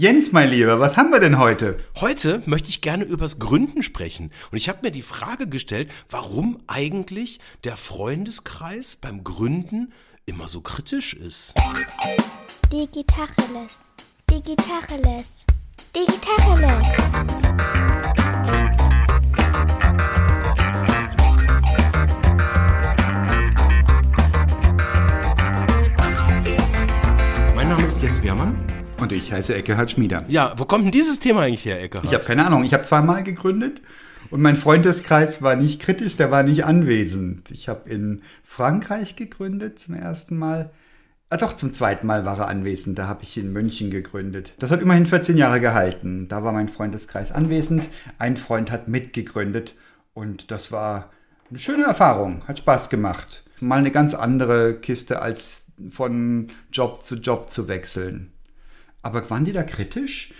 Jens, mein Lieber, was haben wir denn heute? Heute möchte ich gerne übers Gründen sprechen. Und ich habe mir die Frage gestellt, warum eigentlich der Freundeskreis beim Gründen immer so kritisch ist. Digitacheles. Digitacheles. Digitacheles. Mein Name ist Jens Wehrmann. Und ich heiße Eckehard Schmieder. Ja, wo kommt denn dieses Thema eigentlich her, Eckehard? Ich habe keine Ahnung. Ich habe zweimal gegründet und mein Freundeskreis war nicht kritisch, der war nicht anwesend. Ich habe in Frankreich gegründet zum ersten Mal. Ah, doch, zum zweiten Mal war er anwesend. Da habe ich in München gegründet. Das hat immerhin 14 Jahre gehalten. Da war mein Freundeskreis anwesend. Ein Freund hat mitgegründet und das war eine schöne Erfahrung. Hat Spaß gemacht. Mal eine ganz andere Kiste als von Job zu Job zu wechseln. Aber waren die da kritisch?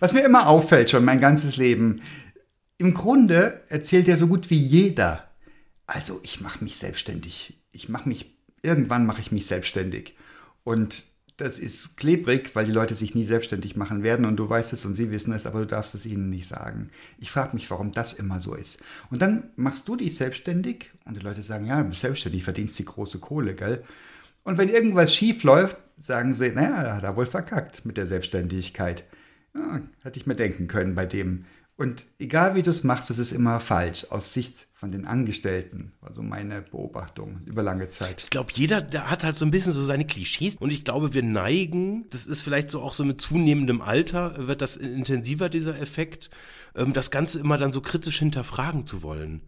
Was mir immer auffällt, schon mein ganzes Leben, im Grunde erzählt ja so gut wie jeder. Also ich mache mich selbstständig. Ich mache mich, irgendwann mache ich mich selbstständig. Und das ist klebrig, weil die Leute sich nie selbstständig machen werden und du weißt es und sie wissen es, aber du darfst es ihnen nicht sagen. Ich frage mich, warum das immer so ist. Und dann machst du dich selbstständig und die Leute sagen, ja, du bist selbstständig, verdienst die große Kohle, gell? Und wenn irgendwas schief läuft, sagen sie, naja, hat er wohl verkackt mit der Selbstständigkeit. Ja, hätte ich mir denken können bei dem. Und egal wie du es machst, es ist immer falsch aus Sicht von den Angestellten. Also meine Beobachtung über lange Zeit. Ich glaube, jeder der hat halt so ein bisschen so seine Klischees und ich glaube, wir neigen, das ist vielleicht so auch so mit zunehmendem Alter, wird das intensiver, dieser Effekt, ähm, das Ganze immer dann so kritisch hinterfragen zu wollen.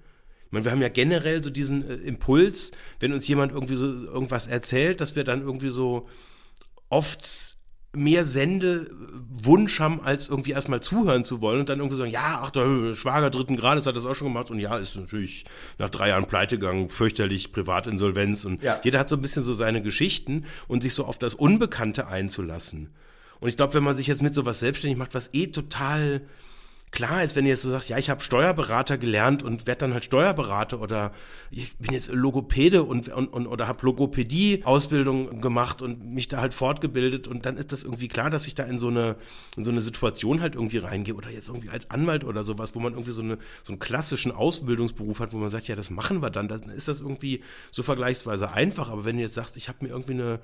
Ich meine, wir haben ja generell so diesen äh, Impuls, wenn uns jemand irgendwie so irgendwas erzählt, dass wir dann irgendwie so oft mehr Sendewunsch haben, als irgendwie erstmal zuhören zu wollen und dann irgendwie sagen, ja, ach, der Schwager dritten Grades hat das auch schon gemacht und ja, ist natürlich nach drei Jahren Pleitegang, fürchterlich, Privatinsolvenz und ja. jeder hat so ein bisschen so seine Geschichten und sich so auf das Unbekannte einzulassen. Und ich glaube, wenn man sich jetzt mit sowas selbstständig macht, was eh total klar ist, wenn du jetzt so sagst, ja, ich habe Steuerberater gelernt und werde dann halt Steuerberater oder ich bin jetzt Logopäde und, und, und oder habe Logopädie-Ausbildung gemacht und mich da halt fortgebildet und dann ist das irgendwie klar, dass ich da in so eine, in so eine Situation halt irgendwie reingehe oder jetzt irgendwie als Anwalt oder sowas, wo man irgendwie so, eine, so einen klassischen Ausbildungsberuf hat, wo man sagt, ja, das machen wir dann, dann ist das irgendwie so vergleichsweise einfach, aber wenn du jetzt sagst, ich habe mir irgendwie eine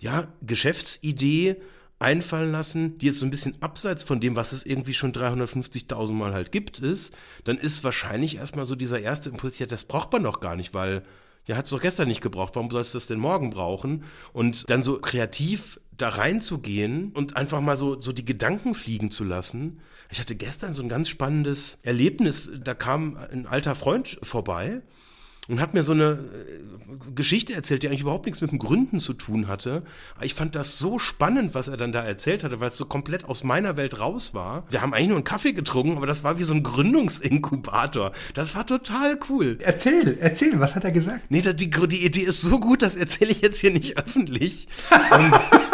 ja, Geschäftsidee, einfallen lassen, die jetzt so ein bisschen abseits von dem, was es irgendwie schon 350.000 Mal halt gibt, ist, dann ist wahrscheinlich erstmal so dieser erste Impuls, ja, das braucht man doch gar nicht, weil ja, hat es doch gestern nicht gebraucht, warum sollst du das denn morgen brauchen? Und dann so kreativ da reinzugehen und einfach mal so, so die Gedanken fliegen zu lassen. Ich hatte gestern so ein ganz spannendes Erlebnis, da kam ein alter Freund vorbei und hat mir so eine äh, Geschichte erzählt, die eigentlich überhaupt nichts mit dem Gründen zu tun hatte. ich fand das so spannend, was er dann da erzählt hatte, weil es so komplett aus meiner Welt raus war. Wir haben eigentlich nur einen Kaffee getrunken, aber das war wie so ein Gründungsinkubator. Das war total cool. Erzähl, erzähl, was hat er gesagt? Nee, die, die Idee ist so gut, das erzähle ich jetzt hier nicht öffentlich.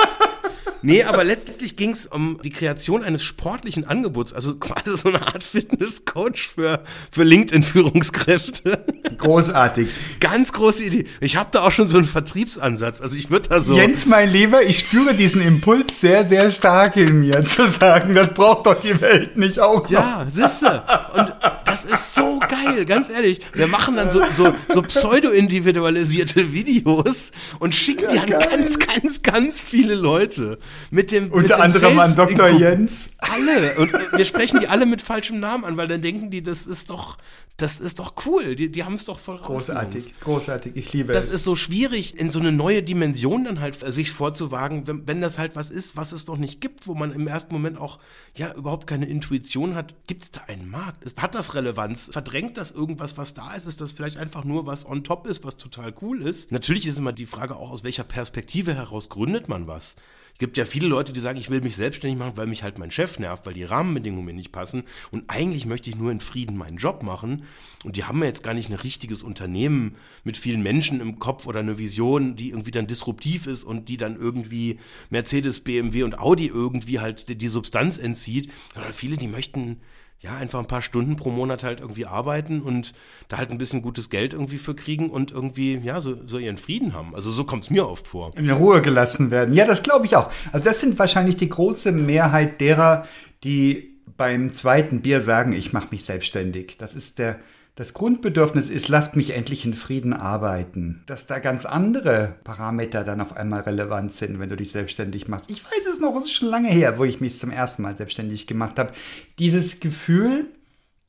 Nee, aber letztlich ging es um die Kreation eines sportlichen Angebots, also quasi so eine Art Fitnesscoach für, für LinkedIn-Führungskräfte. Großartig. Ganz große Idee. Ich habe da auch schon so einen Vertriebsansatz. Also ich würde da so. Jens, mein Lieber, ich spüre diesen Impuls sehr, sehr stark in mir, zu sagen, das braucht doch die Welt nicht auch. Noch. Ja, siehste. Und das ist so geil, ganz ehrlich. Wir machen dann so, so, so pseudo-individualisierte Videos und schicken ja, die an geil. ganz, ganz, ganz viele Leute. Mit dem, Unter mit anderem an Dr. Jens. Alle. Und wir sprechen die alle mit falschem Namen an, weil dann denken die, das ist doch, das ist doch cool. Die, die haben es doch voll Großartig, großartig. Ich liebe das es. Das ist so schwierig, in so eine neue Dimension dann halt sich vorzuwagen, wenn, wenn das halt was ist, was es doch nicht gibt, wo man im ersten Moment auch ja überhaupt keine Intuition hat. Gibt es da einen Markt? Hat das Relevanz? Verdrängt das irgendwas, was da ist? Ist das vielleicht einfach nur was on top ist, was total cool ist? Natürlich ist immer die Frage auch, aus welcher Perspektive heraus gründet man was? Es gibt ja viele Leute, die sagen, ich will mich selbstständig machen, weil mich halt mein Chef nervt, weil die Rahmenbedingungen mir nicht passen. Und eigentlich möchte ich nur in Frieden meinen Job machen. Und die haben ja jetzt gar nicht ein richtiges Unternehmen mit vielen Menschen im Kopf oder eine Vision, die irgendwie dann disruptiv ist und die dann irgendwie Mercedes, BMW und Audi irgendwie halt die Substanz entzieht. Sondern viele, die möchten ja, einfach ein paar Stunden pro Monat halt irgendwie arbeiten und da halt ein bisschen gutes Geld irgendwie für kriegen und irgendwie, ja, so, so ihren Frieden haben. Also so kommt es mir oft vor. In Ruhe gelassen werden. Ja, das glaube ich auch. Also das sind wahrscheinlich die große Mehrheit derer, die beim zweiten Bier sagen, ich mache mich selbstständig. Das ist der, das Grundbedürfnis ist, lasst mich endlich in Frieden arbeiten. Dass da ganz andere Parameter dann auf einmal relevant sind, wenn du dich selbstständig machst. Ich weiß es noch, es ist schon lange her, wo ich mich zum ersten Mal selbstständig gemacht habe. Dieses Gefühl,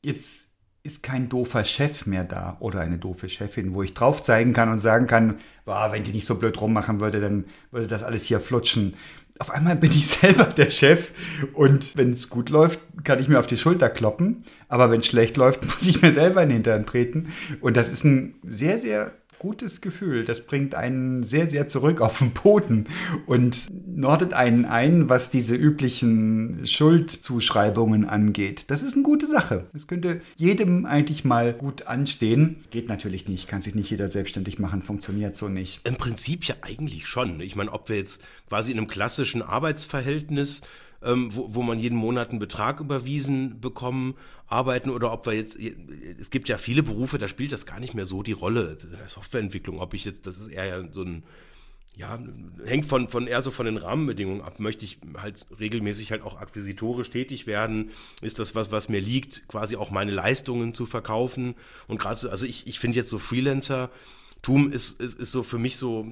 jetzt ist kein doofer Chef mehr da oder eine doofe Chefin, wo ich drauf zeigen kann und sagen kann, wow, wenn die nicht so blöd rummachen würde, dann würde das alles hier flutschen auf einmal bin ich selber der Chef und wenn es gut läuft, kann ich mir auf die Schulter kloppen. Aber wenn es schlecht läuft, muss ich mir selber in den Hintern treten. Und das ist ein sehr, sehr gutes Gefühl. Das bringt einen sehr, sehr zurück auf den Boden und nordet einen ein, was diese üblichen Schuldzuschreibungen angeht. Das ist eine gute Sache. Das könnte jedem eigentlich mal gut anstehen. Geht natürlich nicht, kann sich nicht jeder selbstständig machen, funktioniert so nicht. Im Prinzip ja eigentlich schon. Ich meine, ob wir jetzt quasi in einem klassischen Arbeitsverhältnis ähm, wo, wo man jeden Monat einen Betrag überwiesen bekommen, arbeiten oder ob wir jetzt, es gibt ja viele Berufe, da spielt das gar nicht mehr so die Rolle. Der Softwareentwicklung, ob ich jetzt, das ist eher so ein, ja, hängt von, von eher so von den Rahmenbedingungen ab. Möchte ich halt regelmäßig halt auch akquisitorisch tätig werden? Ist das was, was mir liegt, quasi auch meine Leistungen zu verkaufen? Und gerade so, also ich, ich finde jetzt so Freelancer-Tum ist, ist, ist so für mich so,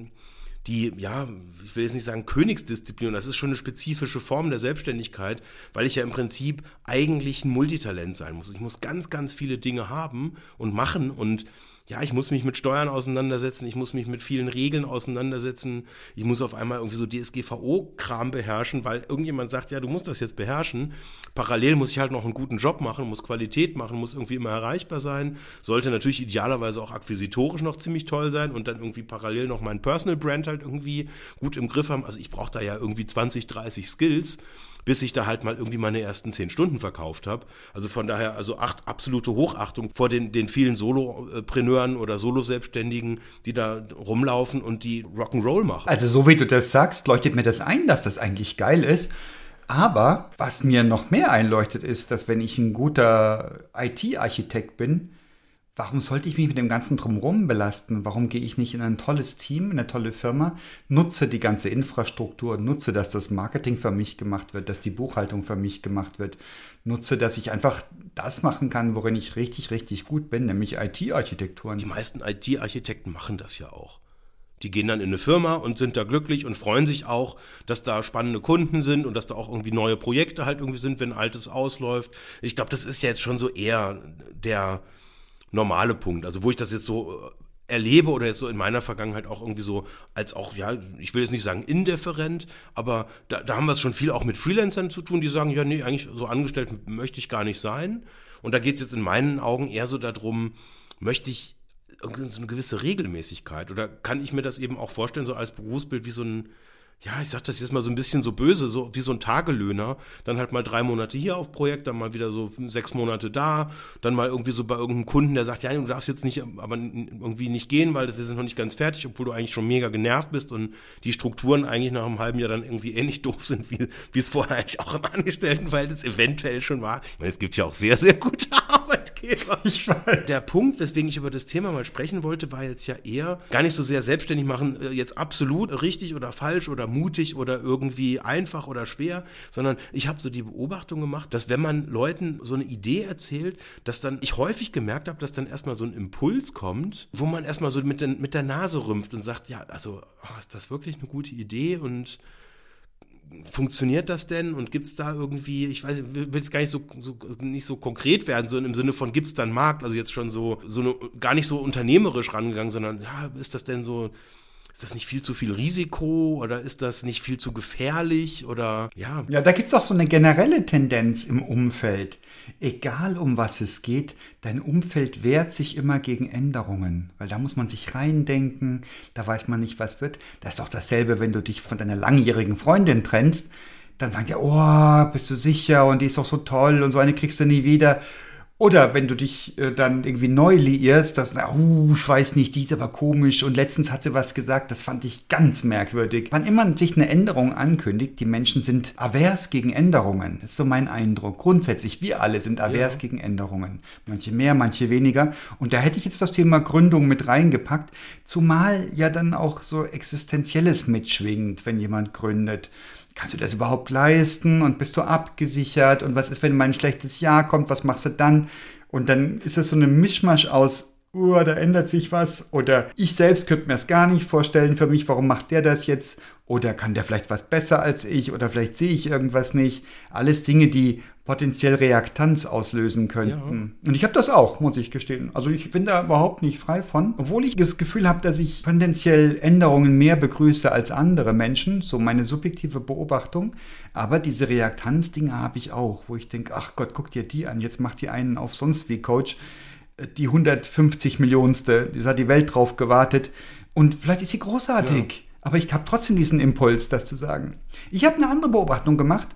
die, ja, ich will jetzt nicht sagen Königsdisziplin, das ist schon eine spezifische Form der Selbstständigkeit, weil ich ja im Prinzip eigentlich ein Multitalent sein muss. Ich muss ganz, ganz viele Dinge haben und machen und ja, ich muss mich mit Steuern auseinandersetzen, ich muss mich mit vielen Regeln auseinandersetzen, ich muss auf einmal irgendwie so DSGVO-Kram beherrschen, weil irgendjemand sagt, ja, du musst das jetzt beherrschen. Parallel muss ich halt noch einen guten Job machen, muss Qualität machen, muss irgendwie immer erreichbar sein, sollte natürlich idealerweise auch akquisitorisch noch ziemlich toll sein und dann irgendwie parallel noch mein Personal Brand halt irgendwie gut im Griff haben. Also ich brauche da ja irgendwie 20, 30 Skills bis ich da halt mal irgendwie meine ersten zehn Stunden verkauft habe. Also von daher, also acht, absolute Hochachtung vor den, den vielen Solopreneuren oder Solo-Selbstständigen, die da rumlaufen und die Rock'n'Roll machen. Also so wie du das sagst, leuchtet mir das ein, dass das eigentlich geil ist. Aber was mir noch mehr einleuchtet, ist, dass wenn ich ein guter IT-Architekt bin, Warum sollte ich mich mit dem ganzen Drumherum belasten? Warum gehe ich nicht in ein tolles Team, in eine tolle Firma, nutze die ganze Infrastruktur, nutze, dass das Marketing für mich gemacht wird, dass die Buchhaltung für mich gemacht wird, nutze, dass ich einfach das machen kann, worin ich richtig, richtig gut bin, nämlich IT-Architekturen. Die meisten IT-Architekten machen das ja auch. Die gehen dann in eine Firma und sind da glücklich und freuen sich auch, dass da spannende Kunden sind und dass da auch irgendwie neue Projekte halt irgendwie sind, wenn altes ausläuft. Ich glaube, das ist ja jetzt schon so eher der normale Punkt. Also wo ich das jetzt so äh, erlebe oder jetzt so in meiner Vergangenheit auch irgendwie so als auch, ja, ich will jetzt nicht sagen indifferent, aber da, da haben wir es schon viel auch mit Freelancern zu tun, die sagen, ja, nee, eigentlich so angestellt möchte ich gar nicht sein. Und da geht es jetzt in meinen Augen eher so darum, möchte ich so eine gewisse Regelmäßigkeit oder kann ich mir das eben auch vorstellen, so als Berufsbild wie so ein ja, ich sag das jetzt mal so ein bisschen so böse, so wie so ein Tagelöhner, dann halt mal drei Monate hier auf Projekt, dann mal wieder so sechs Monate da, dann mal irgendwie so bei irgendeinem Kunden, der sagt, ja, du darfst jetzt nicht, aber irgendwie nicht gehen, weil das ist noch nicht ganz fertig, obwohl du eigentlich schon mega genervt bist und die Strukturen eigentlich nach einem halben Jahr dann irgendwie ähnlich doof sind, wie, wie es vorher eigentlich auch im Angestelltenverhältnis eventuell schon war. Ich meine, es gibt ja auch sehr, sehr gute Arbeitgeber. Ich weiß. Der Punkt, weswegen ich über das Thema mal sprechen wollte, war jetzt ja eher gar nicht so sehr selbstständig machen, äh, jetzt absolut richtig oder falsch oder mutig oder irgendwie einfach oder schwer, sondern ich habe so die Beobachtung gemacht, dass wenn man Leuten so eine Idee erzählt, dass dann ich häufig gemerkt habe, dass dann erstmal so ein Impuls kommt, wo man erstmal so mit, den, mit der Nase rümpft und sagt, ja, also oh, ist das wirklich eine gute Idee und funktioniert das denn und gibt es da irgendwie, ich weiß, will es gar nicht so, so, nicht so konkret werden, so im Sinne von gibt es da einen Markt, also jetzt schon so, so eine, gar nicht so unternehmerisch rangegangen, sondern ja, ist das denn so ist das nicht viel zu viel Risiko oder ist das nicht viel zu gefährlich oder ja? Ja, da gibt es doch so eine generelle Tendenz im Umfeld. Egal um was es geht, dein Umfeld wehrt sich immer gegen Änderungen, weil da muss man sich reindenken, da weiß man nicht, was wird. Das ist doch dasselbe, wenn du dich von deiner langjährigen Freundin trennst, dann sagt ja, oh, bist du sicher und die ist doch so toll und so eine kriegst du nie wieder. Oder wenn du dich äh, dann irgendwie neu liierst, dass, uh, ich weiß nicht, die ist aber komisch und letztens hat sie was gesagt, das fand ich ganz merkwürdig. Wann immer sich eine Änderung ankündigt, die Menschen sind avers gegen Änderungen. Das ist so mein Eindruck. Grundsätzlich, wir alle sind avers ja. gegen Änderungen. Manche mehr, manche weniger. Und da hätte ich jetzt das Thema Gründung mit reingepackt, zumal ja dann auch so Existenzielles mitschwingt, wenn jemand gründet kannst du das überhaupt leisten? Und bist du abgesichert? Und was ist, wenn mal ein schlechtes Jahr kommt, was machst du dann? Und dann ist das so eine Mischmasch aus, oh, da ändert sich was oder ich selbst könnte mir das gar nicht vorstellen für mich, warum macht der das jetzt? Oder kann der vielleicht was besser als ich oder vielleicht sehe ich irgendwas nicht? Alles Dinge, die potenziell Reaktanz auslösen könnten. Ja. Und ich habe das auch, muss ich gestehen. Also ich bin da überhaupt nicht frei von, obwohl ich das Gefühl habe, dass ich potenziell Änderungen mehr begrüße als andere Menschen, so meine subjektive Beobachtung. Aber diese Reaktanz-Dinge habe ich auch, wo ich denke, ach Gott, guck dir die an, jetzt macht die einen auf sonst wie Coach die 150 Millionste, die hat die Welt drauf gewartet und vielleicht ist sie großartig. Ja. Aber ich habe trotzdem diesen Impuls, das zu sagen. Ich habe eine andere Beobachtung gemacht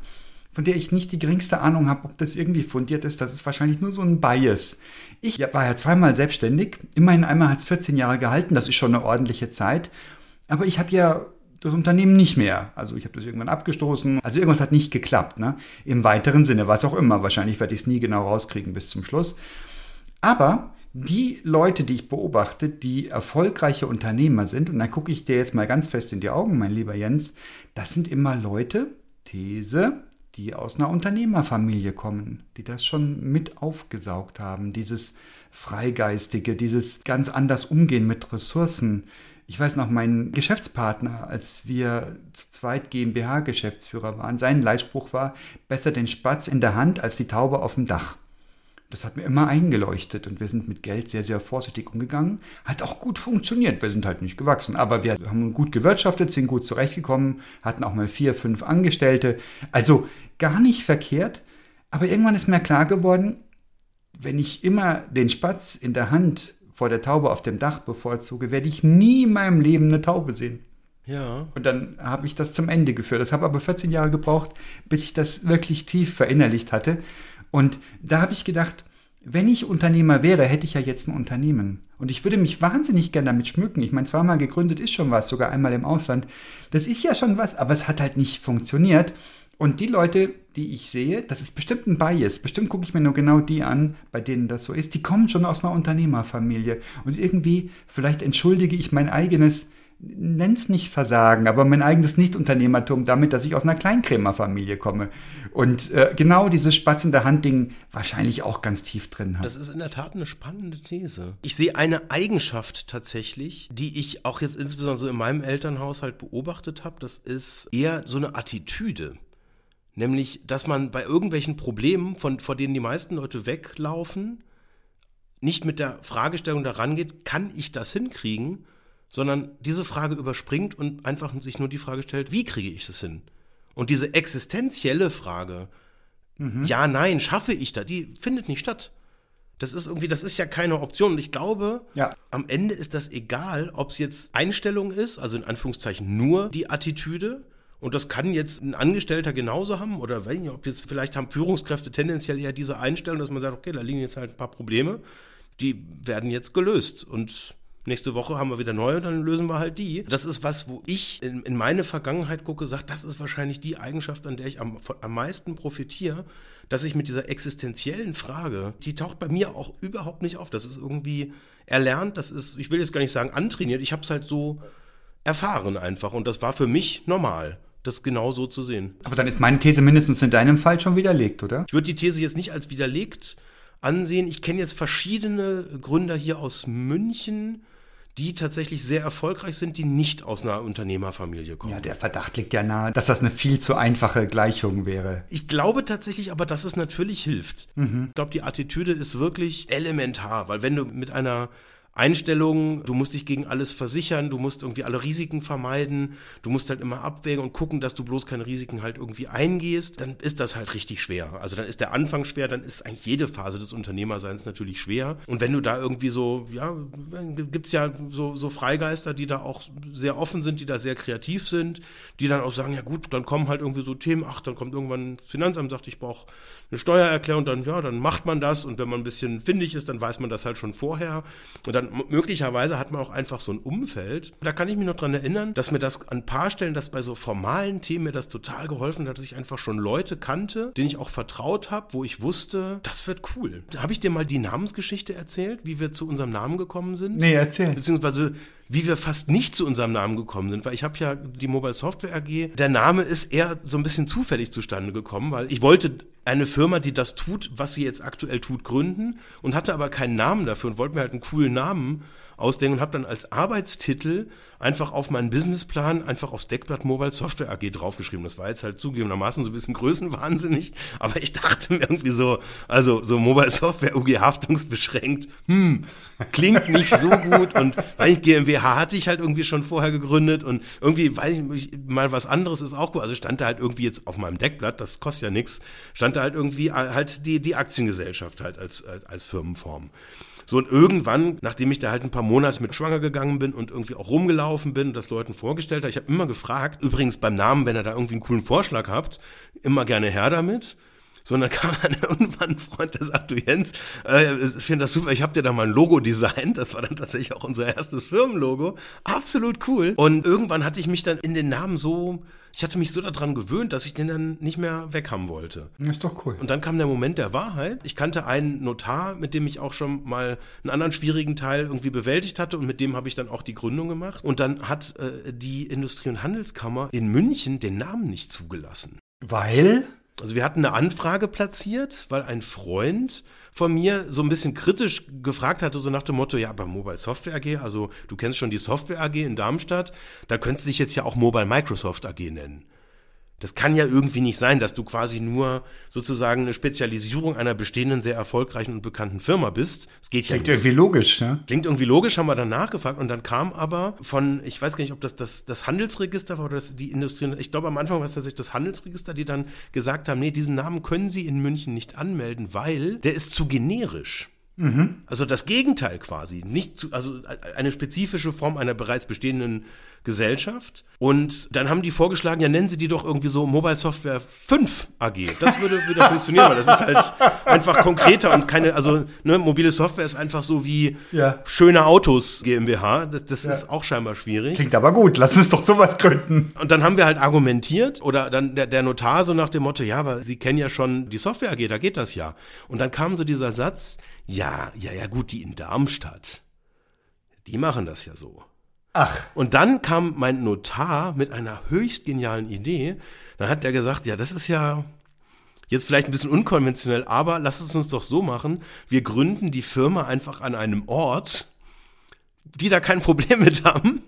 von der ich nicht die geringste Ahnung habe, ob das irgendwie fundiert ist. Das ist wahrscheinlich nur so ein Bias. Ich war ja zweimal selbstständig. Immerhin einmal hat es 14 Jahre gehalten. Das ist schon eine ordentliche Zeit. Aber ich habe ja das Unternehmen nicht mehr. Also ich habe das irgendwann abgestoßen. Also irgendwas hat nicht geklappt. Ne? Im weiteren Sinne, was auch immer. Wahrscheinlich werde ich es nie genau rauskriegen bis zum Schluss. Aber die Leute, die ich beobachte, die erfolgreiche Unternehmer sind, und dann gucke ich dir jetzt mal ganz fest in die Augen, mein lieber Jens, das sind immer Leute, These, die aus einer Unternehmerfamilie kommen, die das schon mit aufgesaugt haben, dieses Freigeistige, dieses ganz anders umgehen mit Ressourcen. Ich weiß noch, mein Geschäftspartner, als wir zu zweit GmbH-Geschäftsführer waren, sein Leitspruch war, besser den Spatz in der Hand als die Taube auf dem Dach. Das hat mir immer eingeleuchtet und wir sind mit Geld sehr, sehr vorsichtig umgegangen. Hat auch gut funktioniert. Wir sind halt nicht gewachsen, aber wir haben gut gewirtschaftet, sind gut zurechtgekommen, hatten auch mal vier, fünf Angestellte. Also gar nicht verkehrt. Aber irgendwann ist mir klar geworden, wenn ich immer den Spatz in der Hand vor der Taube auf dem Dach bevorzuge, werde ich nie in meinem Leben eine Taube sehen. Ja. Und dann habe ich das zum Ende geführt. Das habe aber 14 Jahre gebraucht, bis ich das wirklich tief verinnerlicht hatte. Und da habe ich gedacht, wenn ich Unternehmer wäre, hätte ich ja jetzt ein Unternehmen. Und ich würde mich wahnsinnig gerne damit schmücken. Ich meine, zweimal gegründet ist schon was, sogar einmal im Ausland. Das ist ja schon was, aber es hat halt nicht funktioniert. Und die Leute, die ich sehe, das ist bestimmt ein Bias. Bestimmt gucke ich mir nur genau die an, bei denen das so ist. Die kommen schon aus einer Unternehmerfamilie. Und irgendwie, vielleicht entschuldige ich mein eigenes nenn's nicht Versagen, aber mein eigenes Nicht-Unternehmertum damit, dass ich aus einer Kleinkrämerfamilie komme und äh, genau dieses Spatz in der Hand-Ding wahrscheinlich auch ganz tief drin habe. Das ist in der Tat eine spannende These. Ich sehe eine Eigenschaft tatsächlich, die ich auch jetzt insbesondere so in meinem Elternhaushalt beobachtet habe, das ist eher so eine Attitüde. Nämlich, dass man bei irgendwelchen Problemen, von, vor denen die meisten Leute weglaufen, nicht mit der Fragestellung daran geht, kann ich das hinkriegen, sondern diese Frage überspringt und einfach sich nur die Frage stellt, wie kriege ich das hin? Und diese existenzielle Frage, mhm. ja, nein, schaffe ich da, die findet nicht statt. Das ist irgendwie, das ist ja keine Option. Und ich glaube, ja. am Ende ist das egal, ob es jetzt Einstellung ist, also in Anführungszeichen nur die Attitüde. Und das kann jetzt ein Angestellter genauso haben oder weiß nicht, ob jetzt vielleicht haben Führungskräfte tendenziell eher diese Einstellung, dass man sagt, okay, da liegen jetzt halt ein paar Probleme, die werden jetzt gelöst. Und Nächste Woche haben wir wieder neue, dann lösen wir halt die. Das ist was, wo ich in, in meine Vergangenheit gucke, sage, das ist wahrscheinlich die Eigenschaft, an der ich am, am meisten profitiere, dass ich mit dieser existenziellen Frage, die taucht bei mir auch überhaupt nicht auf. Das ist irgendwie erlernt, das ist, ich will jetzt gar nicht sagen antrainiert, ich habe es halt so erfahren einfach und das war für mich normal das genau so zu sehen. Aber dann ist meine These mindestens in deinem Fall schon widerlegt, oder? Ich würde die These jetzt nicht als widerlegt ansehen. Ich kenne jetzt verschiedene Gründer hier aus München, die tatsächlich sehr erfolgreich sind, die nicht aus einer Unternehmerfamilie kommen. Ja, der Verdacht liegt ja nahe, dass das eine viel zu einfache Gleichung wäre. Ich glaube tatsächlich aber, dass es natürlich hilft. Mhm. Ich glaube, die Attitüde ist wirklich elementar, weil wenn du mit einer Einstellungen, du musst dich gegen alles versichern, du musst irgendwie alle Risiken vermeiden, du musst halt immer abwägen und gucken, dass du bloß keine Risiken halt irgendwie eingehst, dann ist das halt richtig schwer. Also dann ist der Anfang schwer, dann ist eigentlich jede Phase des Unternehmerseins natürlich schwer. Und wenn du da irgendwie so, ja, gibt's ja so, so Freigeister, die da auch sehr offen sind, die da sehr kreativ sind, die dann auch sagen, ja gut, dann kommen halt irgendwie so Themen, ach, dann kommt irgendwann Finanzamt, sagt, ich brauche eine Steuererklärung, dann ja, dann macht man das und wenn man ein bisschen findig ist, dann weiß man das halt schon vorher und dann möglicherweise hat man auch einfach so ein Umfeld. Da kann ich mich noch dran erinnern, dass mir das an ein paar Stellen, dass bei so formalen Themen mir das total geholfen hat, dass ich einfach schon Leute kannte, denen ich auch vertraut habe, wo ich wusste, das wird cool. Habe ich dir mal die Namensgeschichte erzählt, wie wir zu unserem Namen gekommen sind? Nee, erzähl. Beziehungsweise wie wir fast nicht zu unserem Namen gekommen sind, weil ich habe ja die Mobile Software AG, der Name ist eher so ein bisschen zufällig zustande gekommen, weil ich wollte eine Firma, die das tut, was sie jetzt aktuell tut, gründen und hatte aber keinen Namen dafür und wollte mir halt einen coolen Namen ausdenken und habe dann als Arbeitstitel einfach auf meinen Businessplan einfach aufs Deckblatt Mobile Software AG draufgeschrieben. Das war jetzt halt zugegebenermaßen so ein bisschen größenwahnsinnig, aber ich dachte mir irgendwie so, also so Mobile Software UG haftungsbeschränkt, hm, klingt nicht so gut und weil ich GmbH hatte ich halt irgendwie schon vorher gegründet und irgendwie weiß ich mal was anderes ist auch gut. Also stand da halt irgendwie jetzt auf meinem Deckblatt, das kostet ja nichts, stand da halt irgendwie halt die die Aktiengesellschaft halt als als Firmenform. So und irgendwann, nachdem ich da halt ein paar Monate mit schwanger gegangen bin und irgendwie auch rumgelaufen bin und das Leuten vorgestellt habe, ich habe immer gefragt, übrigens beim Namen, wenn ihr da irgendwie einen coolen Vorschlag habt, immer gerne her damit. So, und dann kam dann irgendwann ein Freund, der sagt, du Jens, äh, ich finde das super, ich habe dir da mal ein Logo designt. Das war dann tatsächlich auch unser erstes Firmenlogo. Absolut cool. Und irgendwann hatte ich mich dann in den Namen so, ich hatte mich so daran gewöhnt, dass ich den dann nicht mehr weghaben wollte. Das ist doch cool. Und dann kam der Moment der Wahrheit. Ich kannte einen Notar, mit dem ich auch schon mal einen anderen schwierigen Teil irgendwie bewältigt hatte und mit dem habe ich dann auch die Gründung gemacht. Und dann hat äh, die Industrie- und Handelskammer in München den Namen nicht zugelassen. Weil? Also wir hatten eine Anfrage platziert, weil ein Freund von mir so ein bisschen kritisch gefragt hatte, so nach dem Motto, ja, bei Mobile Software AG, also du kennst schon die Software AG in Darmstadt, da könntest du dich jetzt ja auch Mobile Microsoft AG nennen. Das kann ja irgendwie nicht sein, dass du quasi nur sozusagen eine Spezialisierung einer bestehenden, sehr erfolgreichen und bekannten Firma bist. Das geht Klingt ja irgendwie logisch, ne? Klingt irgendwie logisch, haben wir dann nachgefragt und dann kam aber von, ich weiß gar nicht, ob das das, das Handelsregister war oder das, die Industrie, ich glaube am Anfang war es tatsächlich das Handelsregister, die dann gesagt haben, nee, diesen Namen können Sie in München nicht anmelden, weil der ist zu generisch. Mhm. Also das Gegenteil quasi, nicht zu, also eine spezifische Form einer bereits bestehenden Gesellschaft. Und dann haben die vorgeschlagen, ja, nennen Sie die doch irgendwie so Mobile Software 5 AG. Das würde wieder funktionieren, weil das ist halt einfach konkreter und keine, also ne, mobile Software ist einfach so wie Ja. schöne Autos GmbH. Das, das Ja. ist auch scheinbar schwierig. Klingt aber gut. Lass uns doch sowas gründen. Und dann haben wir halt argumentiert oder dann der, der Notar so nach dem Motto, ja, aber Sie kennen ja schon die Software AG, da geht das ja. Und dann kam so dieser Satz, ja, ja, ja gut, die in Darmstadt, die machen das ja so. Ach, Und dann kam mein Notar mit einer höchst genialen Idee. Dann hat er gesagt, ja, das ist ja jetzt vielleicht ein bisschen unkonventionell, aber lass es uns doch so machen. Wir gründen die Firma einfach an einem Ort, die da kein Problem mit haben.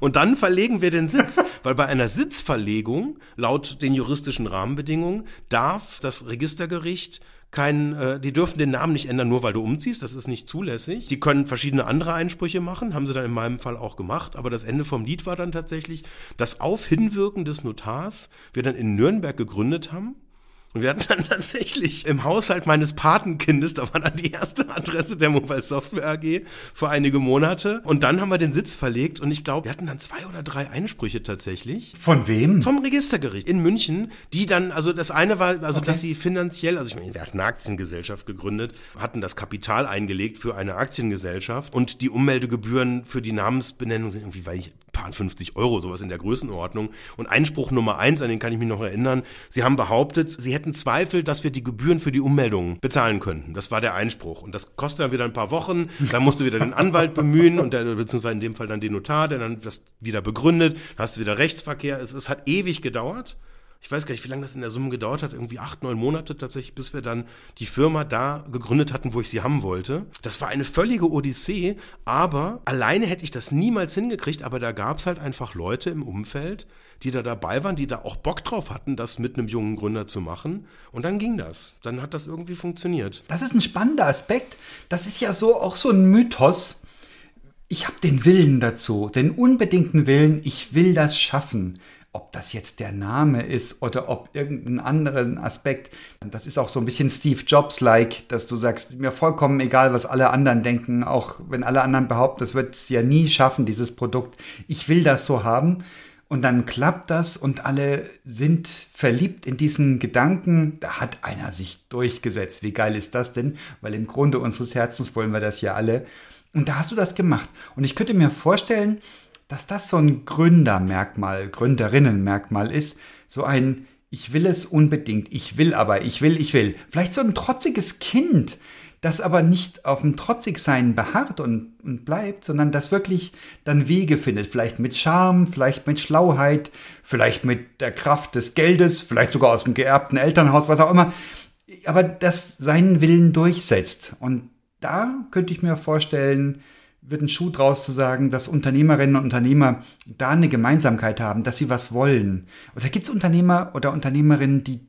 Und dann verlegen wir den Sitz, weil bei einer Sitzverlegung, laut den juristischen Rahmenbedingungen, darf das Registergericht kein, äh, die dürfen den Namen nicht ändern, nur weil du umziehst, das ist nicht zulässig. Die können verschiedene andere Einsprüche machen, haben sie dann in meinem Fall auch gemacht, aber das Ende vom Lied war dann tatsächlich, dass auf Hinwirken des Notars wir dann in Nürnberg gegründet haben. Und wir hatten dann tatsächlich im Haushalt meines Patenkindes, da war dann die erste Adresse der Mobile Software AG für einige Monate. Und dann haben wir den Sitz verlegt und ich glaube, wir hatten dann zwei oder drei Einsprüche tatsächlich. von wem? Vom Registergericht in München, die dann, also das eine war, also Okay. dass sie finanziell, also ich meine, wir hatten eine Aktiengesellschaft gegründet, hatten das Kapital eingelegt für eine Aktiengesellschaft und die Ummeldegebühren für die Namensbenennung sind irgendwie, weiß ich, paar 50 Euro, sowas in der Größenordnung. Und Einspruch Nummer eins, an den kann ich mich noch erinnern, sie haben behauptet, sie hätten Zweifel, dass wir die Gebühren für die Ummeldung bezahlen könnten. Das war der Einspruch. Und das kostet dann wieder ein paar Wochen, dann musst du wieder den Anwalt bemühen und der, beziehungsweise in dem Fall dann den Notar, der dann das wieder begründet, dann hast du wieder Rechtsverkehr. Es, es hat ewig gedauert. Ich weiß gar nicht, wie lange das in der Summe gedauert hat, irgendwie acht, neun Monate tatsächlich, bis wir dann die Firma da gegründet hatten, wo ich sie haben wollte. Das war eine völlige Odyssee, aber alleine hätte ich das niemals hingekriegt, aber da gab es halt einfach Leute im Umfeld, die da dabei waren, die da auch Bock drauf hatten, das mit einem jungen Gründer zu machen. Und dann ging das. Dann hat das irgendwie funktioniert. Das ist ein spannender Aspekt. Das ist ja so auch so ein Mythos. ich habe den Willen dazu, den unbedingten Willen, ich will das schaffen. Ob das jetzt der Name ist oder ob irgendein anderen Aspekt. Das ist auch so ein bisschen Steve Jobs-like, dass du sagst, mir vollkommen egal, was alle anderen denken, auch wenn alle anderen behaupten, das wird es ja nie schaffen, dieses Produkt. Ich will das so haben. Und dann klappt das und alle sind verliebt in diesen Gedanken. Da hat einer sich durchgesetzt. Wie geil ist das denn? Weil im Grunde unseres Herzens wollen wir das ja alle. Und da hast du das gemacht. Und ich könnte mir vorstellen, dass das so ein Gründermerkmal, Gründerinnenmerkmal ist. So ein, ich will es unbedingt, ich will aber, ich will, ich will. Vielleicht so ein trotziges Kind, das aber nicht auf dem Trotzigsein beharrt und, und bleibt, sondern das wirklich dann Wege findet. Vielleicht mit Charme, vielleicht mit Schlauheit, vielleicht mit der Kraft des Geldes, vielleicht sogar aus dem geerbten Elternhaus, was auch immer. Aber das seinen Willen durchsetzt. Und da könnte ich mir vorstellen, wird ein Schuh draus zu sagen, dass Unternehmerinnen und Unternehmer da eine Gemeinsamkeit haben, dass sie was wollen. Oder gibt es Unternehmer oder Unternehmerinnen, die,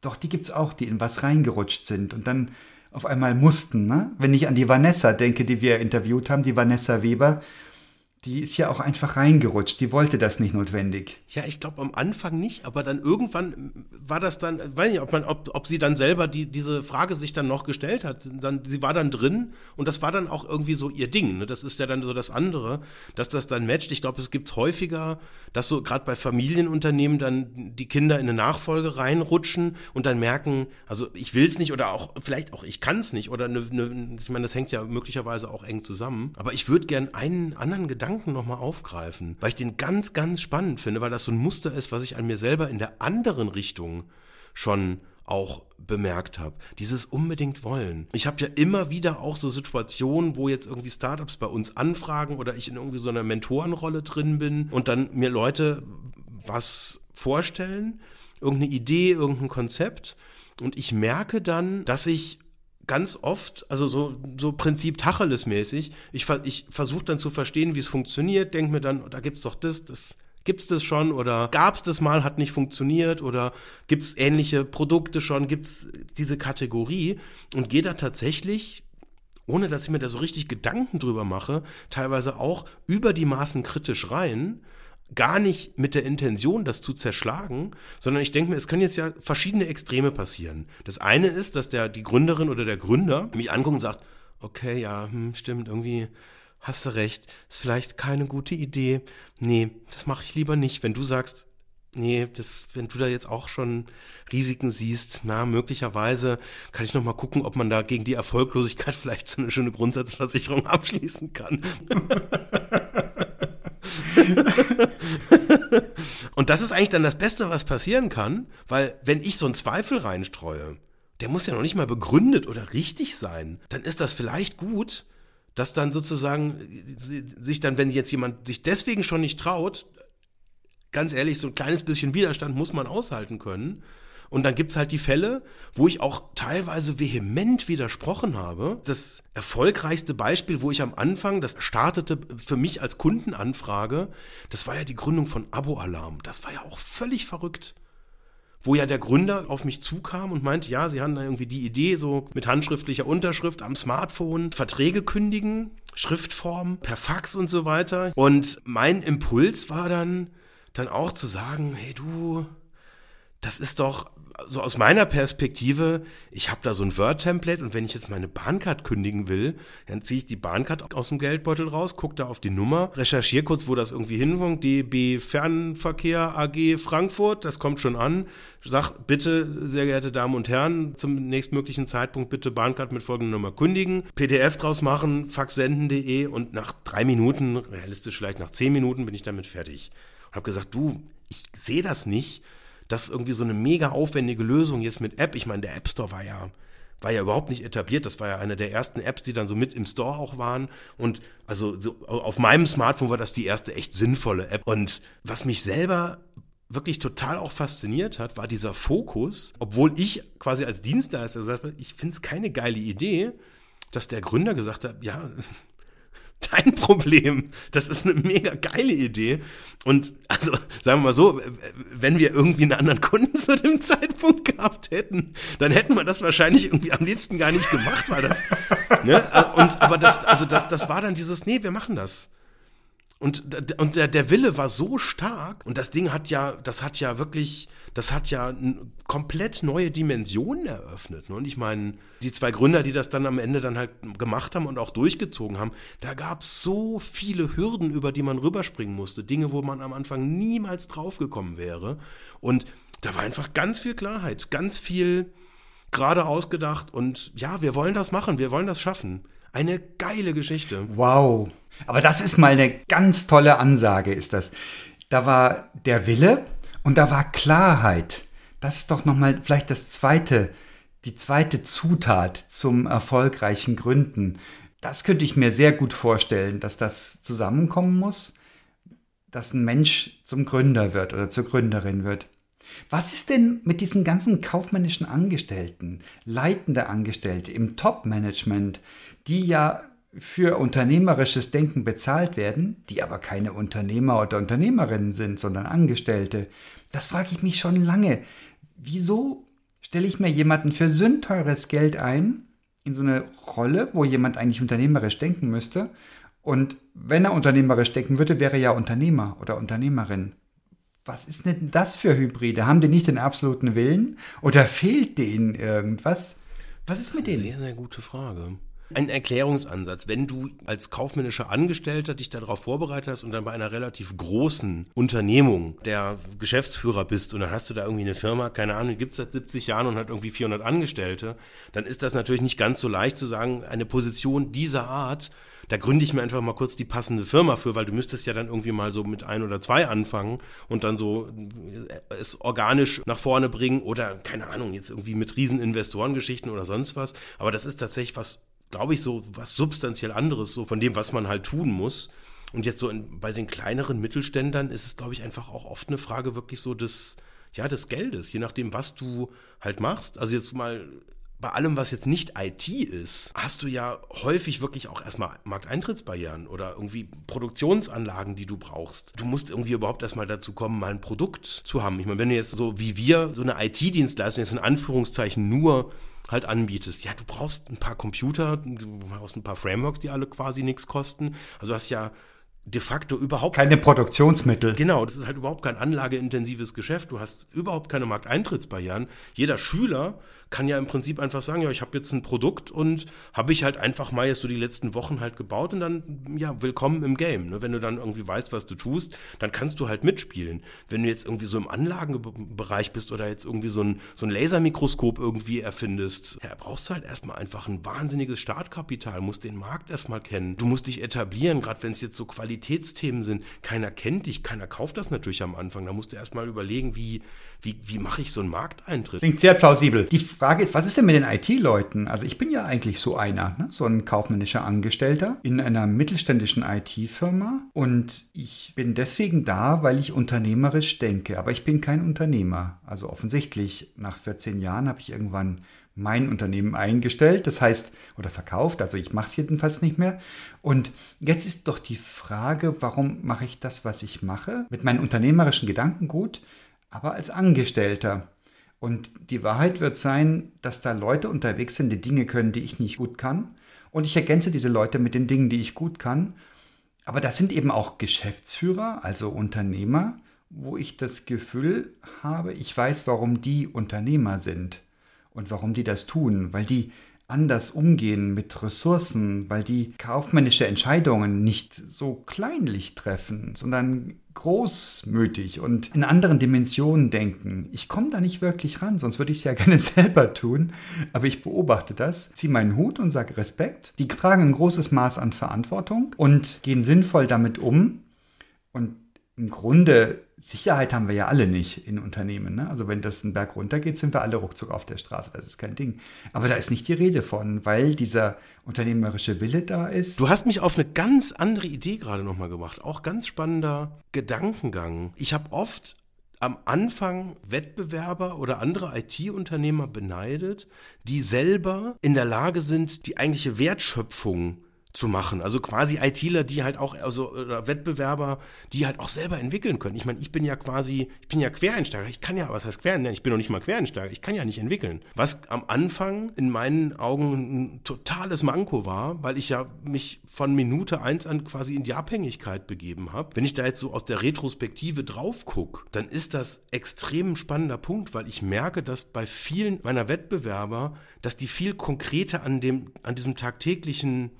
doch, die gibt es auch, die in was reingerutscht sind und dann auf einmal mussten. Ne? Wenn ich an die Vanessa denke, die wir interviewt haben, die Vanessa Weber, die ist ja auch einfach reingerutscht. Die wollte das nicht notwendig. Ja, ich glaube am Anfang nicht, aber dann irgendwann war das dann, weiß nicht, ob man, ob, ob sie dann selber die, diese Frage sich dann noch gestellt hat. Dann, sie war dann drin und das war dann auch irgendwie so ihr Ding. Ne? Das ist ja dann so das andere, dass das dann matcht. Ich glaube, es gibt häufiger, dass so gerade bei Familienunternehmen dann die Kinder in eine Nachfolge reinrutschen und dann merken, also ich will es nicht oder auch vielleicht auch ich kann es nicht oder eine, eine, ich meine, das hängt ja möglicherweise auch eng zusammen. Aber ich würde gern einen anderen Gedanken Gedanken nochmal aufgreifen, weil ich den ganz, ganz spannend finde, weil das so ein Muster ist, was ich an mir selber in der anderen Richtung schon auch bemerkt habe. Dieses unbedingt wollen. Ich habe ja immer wieder auch so Situationen, wo jetzt irgendwie Startups bei uns anfragen oder ich in irgendwie so einer Mentorenrolle drin bin und dann mir Leute was vorstellen, irgendeine Idee, irgendein Konzept und ich merke dann, dass ich ganz oft, also so, so Prinzip Tacheles-mäßig, ich, ich versuche dann zu verstehen, wie es funktioniert, denke mir dann, da gibt's doch das, das gibt's das schon oder gab's das mal, hat nicht funktioniert oder gibt's ähnliche Produkte schon, gibt's diese Kategorie? Und gehe da tatsächlich ohne dass ich mir da so richtig Gedanken drüber mache, teilweise auch über die Maßen kritisch rein gar nicht mit der Intention, das zu zerschlagen, sondern ich denke mir, es können jetzt ja verschiedene Extreme passieren. Das eine ist, dass der, die Gründerin oder der Gründer mich anguckt und sagt, okay, ja, hm, stimmt, irgendwie hast du recht, ist vielleicht keine gute Idee. Nee, das mache ich lieber nicht. Wenn du sagst, nee, das, wenn du da jetzt auch schon Risiken siehst, na, möglicherweise kann ich noch mal gucken, ob man da gegen die Erfolglosigkeit vielleicht so eine schöne Grundsatzversicherung abschließen kann. und das ist eigentlich dann das Beste, was passieren kann, weil wenn ich so einen Zweifel reinstreue, der muss ja noch nicht mal begründet oder richtig sein, dann ist das vielleicht gut, dass dann sozusagen sich dann, wenn jetzt jemand sich deswegen schon nicht traut, ganz ehrlich, so ein kleines bisschen Widerstand muss man aushalten können. Und dann gibt's halt die Fälle, wo ich auch teilweise vehement widersprochen habe. Das erfolgreichste Beispiel, wo ich am Anfang, das startete für mich als Kundenanfrage, das war ja die Gründung von Abo-Alarm. Das war ja auch völlig verrückt wo ja der Gründer auf mich zukam und meinte, ja, sie haben da irgendwie die Idee, so mit handschriftlicher Unterschrift am Smartphone Verträge kündigen, Schriftform, per Fax und so weiter. Und mein Impuls war dann, dann auch zu sagen, hey du, das ist doch so aus meiner Perspektive, ich habe da so ein Word-Template und wenn ich jetzt meine Bahncard kündigen will, dann ziehe ich die Bahncard aus dem Geldbeutel raus, gucke da auf die Nummer, recherchiere kurz, wo das irgendwie hinkommt, DB Fernverkehr AG Frankfurt, das kommt schon an. Sag bitte, sehr geehrte Damen und Herren, zum nächstmöglichen Zeitpunkt bitte Bahncard mit folgender Nummer kündigen, PDF draus machen, faxsenden.de und nach drei Minuten, realistisch vielleicht nach zehn Minuten bin ich damit fertig. Und habe gesagt, du, ich sehe das nicht das ist irgendwie so eine mega aufwendige Lösung jetzt mit App. Ich meine, der App Store war ja war ja überhaupt nicht etabliert. Das war ja eine der ersten Apps, die dann so mit im Store auch waren. Und also so auf meinem Smartphone war das die erste echt sinnvolle App. Und was mich selber wirklich total auch fasziniert hat, war dieser Fokus, obwohl ich quasi als Dienstleister gesagt habe, ich finde es keine geile Idee, dass der Gründer gesagt hat, ja, dein Problem. Das ist eine mega geile Idee. Und also, sagen wir mal so, wenn wir irgendwie einen anderen Kunden zu dem Zeitpunkt gehabt hätten, dann hätten wir das wahrscheinlich irgendwie am liebsten gar nicht gemacht, weil das, ne? Und, aber das, also das, das war dann dieses, nee, wir machen das. Und, und der, der Wille war so stark und das Ding hat ja, das hat ja wirklich, das hat ja komplett neue Dimensionen eröffnet. Ne? Und ich meine, die zwei Gründer, die das dann am Ende dann halt gemacht haben und auch durchgezogen haben, da gab es so viele Hürden, über die man rüberspringen musste. Dinge, wo man am Anfang niemals draufgekommen wäre. Und da war einfach ganz viel Klarheit, ganz viel gerade ausgedacht und ja, wir wollen das machen, wir wollen das schaffen. Eine geile Geschichte. Wow. Aber das ist mal eine ganz tolle Ansage, ist das. Da war der Wille und da war Klarheit. Das ist doch nochmal vielleicht das zweite, die zweite Zutat zum erfolgreichen Gründen. Das könnte ich mir sehr gut vorstellen, dass das zusammenkommen muss, dass ein Mensch zum Gründer wird oder zur Gründerin wird. Was ist denn mit diesen ganzen kaufmännischen Angestellten, leitende Angestellte im Top-Management, die ja für unternehmerisches Denken bezahlt werden, die aber keine Unternehmer oder Unternehmerinnen sind, sondern Angestellte? Das frage ich mich schon lange. Wieso stelle ich mir jemanden für sündteures Geld ein, in so eine Rolle, wo jemand eigentlich unternehmerisch denken müsste? Und wenn er unternehmerisch denken würde, wäre er ja Unternehmer oder Unternehmerin. Was ist denn das für Hybride? Haben die nicht den absoluten Willen? Oder fehlt denen irgendwas? Was ist mit denen? Sehr, sehr gute Frage ein Erklärungsansatz. Wenn du als kaufmännischer Angestellter dich darauf vorbereitet hast und dann bei einer relativ großen Unternehmung der Geschäftsführer bist und dann hast du da irgendwie eine Firma, keine Ahnung, gibt es seit 70 Jahren und hat irgendwie 400 Angestellte, dann ist das natürlich nicht ganz so leicht zu sagen, eine Position dieser Art da gründe ich mir einfach mal kurz die passende Firma für, weil du müsstest ja dann irgendwie mal so mit ein oder zwei anfangen und dann so äh, es organisch nach vorne bringen oder keine Ahnung, jetzt irgendwie mit riesen Investorengeschichten oder sonst was. Aber das ist tatsächlich was glaube ich, so was substanziell anderes, so von dem, was man halt tun muss. Und jetzt so in, bei den kleineren Mittelständern ist es, glaube ich, einfach auch oft eine Frage wirklich so des, ja, des Geldes, je nachdem, was du halt machst. Also jetzt mal bei allem, was jetzt nicht IT ist, hast du ja häufig wirklich auch erstmal Markteintrittsbarrieren oder irgendwie Produktionsanlagen, die du brauchst. Du musst irgendwie überhaupt erstmal dazu kommen, mal ein Produkt zu haben. Ich meine, wenn du jetzt so wie wir so eine IT-Dienstleistung jetzt in Anführungszeichen nur halt anbietest. Ja, du brauchst ein paar Computer, du brauchst ein paar Frameworks, die alle quasi nichts kosten. Also hast ja de facto überhaupt keine Produktionsmittel. Genau, das ist halt überhaupt kein anlageintensives Geschäft. Du hast überhaupt keine Markteintrittsbarrieren. Jeder Schüler kann ja im Prinzip einfach sagen, ja, ich habe jetzt ein Produkt und habe ich halt einfach mal jetzt so die letzten Wochen halt gebaut und dann, ja, willkommen im Game. Ne? Wenn du dann irgendwie weißt, was du tust, dann kannst du halt mitspielen. Wenn du jetzt irgendwie so im Anlagenbereich bist oder jetzt irgendwie so ein, so ein Lasermikroskop irgendwie erfindest, ja, brauchst du halt erstmal einfach ein wahnsinniges Startkapital, musst den Markt erstmal kennen. Du musst dich etablieren, gerade wenn es jetzt so Qualitätsthemen sind. Keiner kennt dich, keiner kauft das natürlich am Anfang. Da musst du erstmal überlegen, wie, wie, wie mache ich so einen Markteintritt? Klingt sehr plausibel. Die Frage ist, was ist denn mit den IT-Leuten? Also ich bin ja eigentlich so einer, ne? so ein kaufmännischer Angestellter in einer mittelständischen IT-Firma und ich bin deswegen da, weil ich unternehmerisch denke, aber ich bin kein Unternehmer. Also offensichtlich, nach 14 Jahren habe ich irgendwann mein Unternehmen eingestellt, das heißt, oder verkauft, also ich mache es jedenfalls nicht mehr. Und jetzt ist doch die Frage, warum mache ich das, was ich mache, mit meinen unternehmerischen Gedanken gut, aber als Angestellter. Und die Wahrheit wird sein, dass da Leute unterwegs sind, die Dinge können, die ich nicht gut kann. Und ich ergänze diese Leute mit den Dingen, die ich gut kann. Aber das sind eben auch Geschäftsführer, also Unternehmer, wo ich das Gefühl habe, ich weiß, warum die Unternehmer sind und warum die das tun, weil die anders umgehen mit Ressourcen, weil die kaufmännische Entscheidungen nicht so kleinlich treffen, sondern großmütig und in anderen Dimensionen denken. Ich komme da nicht wirklich ran, sonst würde ich es ja gerne selber tun. Aber ich beobachte das, ziehe meinen Hut und sage Respekt. Die tragen ein großes Maß an Verantwortung und gehen sinnvoll damit um. Und im Grunde, Sicherheit haben wir ja alle nicht in Unternehmen. Ne? Also wenn das einen Berg runtergeht, sind wir alle ruckzuck auf der Straße. Das ist kein Ding. Aber da ist nicht die Rede von, weil dieser unternehmerische Wille da ist. Du hast mich auf eine ganz andere Idee gerade nochmal gebracht. Auch ganz spannender Gedankengang. Ich habe oft am Anfang Wettbewerber oder andere IT-Unternehmer beneidet, die selber in der Lage sind, die eigentliche Wertschöpfung zu machen. Also quasi ITler, die halt auch, also oder Wettbewerber, die halt auch selber entwickeln können. Ich meine, ich bin ja quasi, ich bin ja Quereinsteiger. Ich kann ja, was heißt Quereinsteiger? Ich bin noch nicht mal Quereinsteiger. Ich kann ja nicht entwickeln. Was am Anfang in meinen Augen ein totales Manko war, weil ich ja mich von Minute eins an quasi in die Abhängigkeit begeben habe. Wenn ich da jetzt so aus der Retrospektive drauf gucke, dann ist das extrem spannender Punkt, weil ich merke, dass bei vielen meiner Wettbewerber, dass die viel konkreter an dem, an diesem tagtäglichen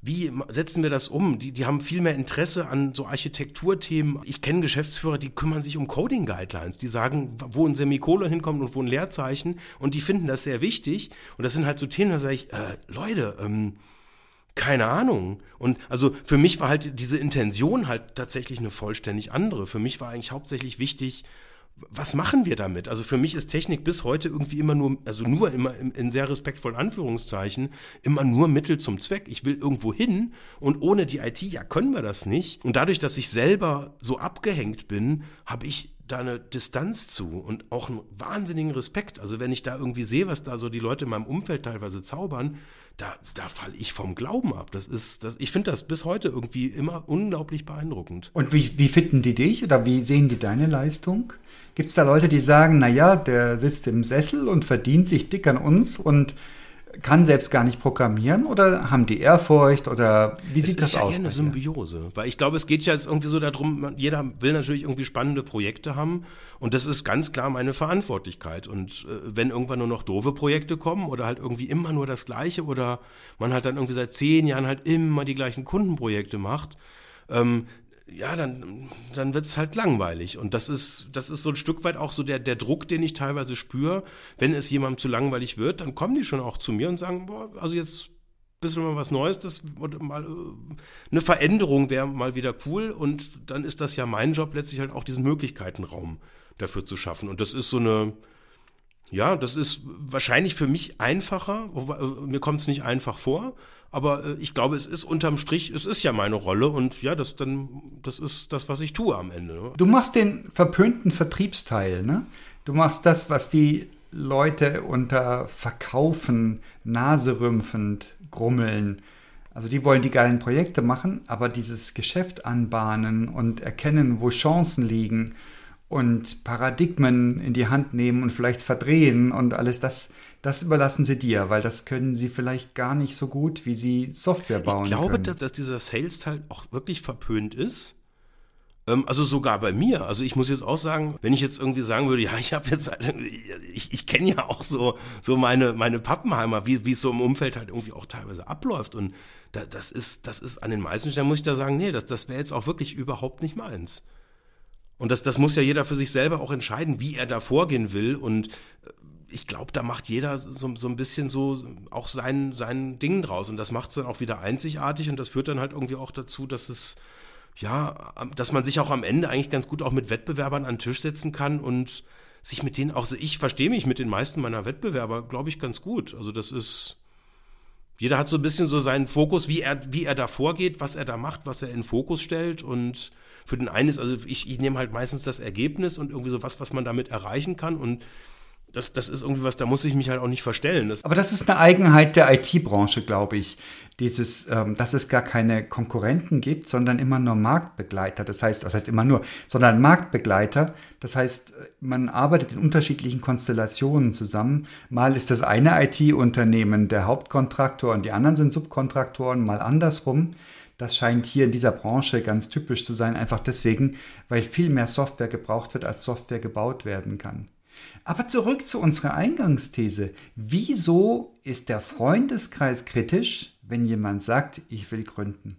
wie setzen wir das um? Die, die haben viel mehr Interesse an so Architekturthemen. Ich kenne Geschäftsführer, die kümmern sich um Coding Guidelines. Die sagen, wo ein Semikolon hinkommt und wo ein Leerzeichen. Und die finden das sehr wichtig. Und das sind halt so Themen, da sage ich, äh, Leute, ähm, keine Ahnung. Und also für mich war halt diese Intention halt tatsächlich eine vollständig andere. Für mich war eigentlich hauptsächlich wichtig, was machen wir damit? Also für mich ist Technik bis heute irgendwie immer nur, also nur immer in, sehr respektvollen Anführungszeichen, immer nur Mittel zum Zweck. Ich will irgendwo hin und ohne die IT, ja, können wir das nicht. Und dadurch, dass ich selber so abgehängt bin, habe ich da eine Distanz zu und auch einen wahnsinnigen Respekt. Also wenn ich da irgendwie sehe, was da so die Leute in meinem Umfeld teilweise zaubern, da, da falle ich vom Glauben ab. Das ist, das, ich finde das bis heute irgendwie immer unglaublich beeindruckend. Und wie, wie finden die dich oder wie sehen die deine Leistung? Gibt es da Leute, die sagen, naja, der sitzt im Sessel und verdient sich dick an uns und kann selbst gar nicht programmieren oder haben die Ehrfurcht oder wie sieht das ja aus? Es ist ja eine Symbiose, weil ich glaube, es geht ja jetzt irgendwie so darum, jeder will natürlich irgendwie spannende Projekte haben und das ist ganz klar meine Verantwortlichkeit und äh, wenn irgendwann nur noch doofe Projekte kommen oder halt irgendwie immer nur das Gleiche oder man halt dann irgendwie seit zehn Jahren halt immer die gleichen Kundenprojekte macht, ähm, ja, dann, dann wird's halt langweilig. Und das ist, das ist so ein Stück weit auch so der, der Druck, den ich teilweise spüre. Wenn es jemandem zu langweilig wird, dann kommen die schon auch zu mir und sagen, boah, also jetzt bisschen mal was Neues, das mal äh, eine Veränderung wäre mal wieder cool. Und dann ist das ja mein Job, letztlich halt auch diesen Möglichkeitenraum dafür zu schaffen. Und das ist so eine, ja, das ist wahrscheinlich für mich einfacher, äh, mir kommt es nicht einfach vor, aber äh, ich glaube, es ist unterm Strich, es ist ja meine Rolle und ja, das dann, das ist das, was ich tue am Ende. Ne? Du machst den verpönten Vertriebsteil, ne? Du machst das, was die Leute unter Verkaufen, naserümpfend grummeln. Also die wollen die geilen Projekte machen, aber dieses Geschäft anbahnen und erkennen, wo Chancen liegen und Paradigmen in die Hand nehmen und vielleicht verdrehen und alles das, das überlassen sie dir, weil das können sie vielleicht gar nicht so gut, wie sie Software bauen. Ich glaube. Dass, dass dieser Sales-Teil auch wirklich verpönt ist. Ähm, also sogar bei mir. Also ich muss jetzt auch sagen, wenn ich jetzt irgendwie sagen würde, ja, ich habe jetzt, ich, ich kenne ja auch so, so meine, meine Pappenheimer, wie, wie es so im Umfeld halt irgendwie auch teilweise abläuft. Und da, das ist, das ist an den meisten Stellen, muss ich da sagen, nee, das, das wäre jetzt auch wirklich überhaupt nicht meins. Und das, das muss ja jeder für sich selber auch entscheiden, wie er da vorgehen will. Und äh, ich glaube, da macht jeder so, so ein bisschen so auch sein, sein Ding draus. Und das macht es dann auch wieder einzigartig. Und das führt dann halt irgendwie auch dazu, dass es, ja, dass man sich auch am Ende eigentlich ganz gut auch mit Wettbewerbern an den Tisch setzen kann und sich mit denen auch, also ich verstehe mich mit den meisten meiner Wettbewerber, glaube ich, ganz gut. Also das ist, jeder hat so ein bisschen so seinen Fokus, wie er, wie er da vorgeht, was er da macht, was er in Fokus stellt und für den einen ist, also ich, ich nehme halt meistens das Ergebnis und irgendwie so was, was man damit erreichen kann und das, das ist irgendwie was, da muss ich mich halt auch nicht verstellen. Das Aber das ist eine Eigenheit der IT-Branche, glaube ich. Dieses, ähm, dass es gar keine Konkurrenten gibt, sondern immer nur Marktbegleiter. Das heißt, das heißt immer nur, sondern Marktbegleiter. Das heißt, man arbeitet in unterschiedlichen Konstellationen zusammen. Mal ist das eine IT-Unternehmen der Hauptkontraktor und die anderen sind Subkontraktoren, mal andersrum. Das scheint hier in dieser Branche ganz typisch zu sein, einfach deswegen, weil viel mehr Software gebraucht wird, als Software gebaut werden kann. Aber zurück zu unserer Eingangsthese. Wieso ist der Freundeskreis kritisch, wenn jemand sagt, ich will gründen?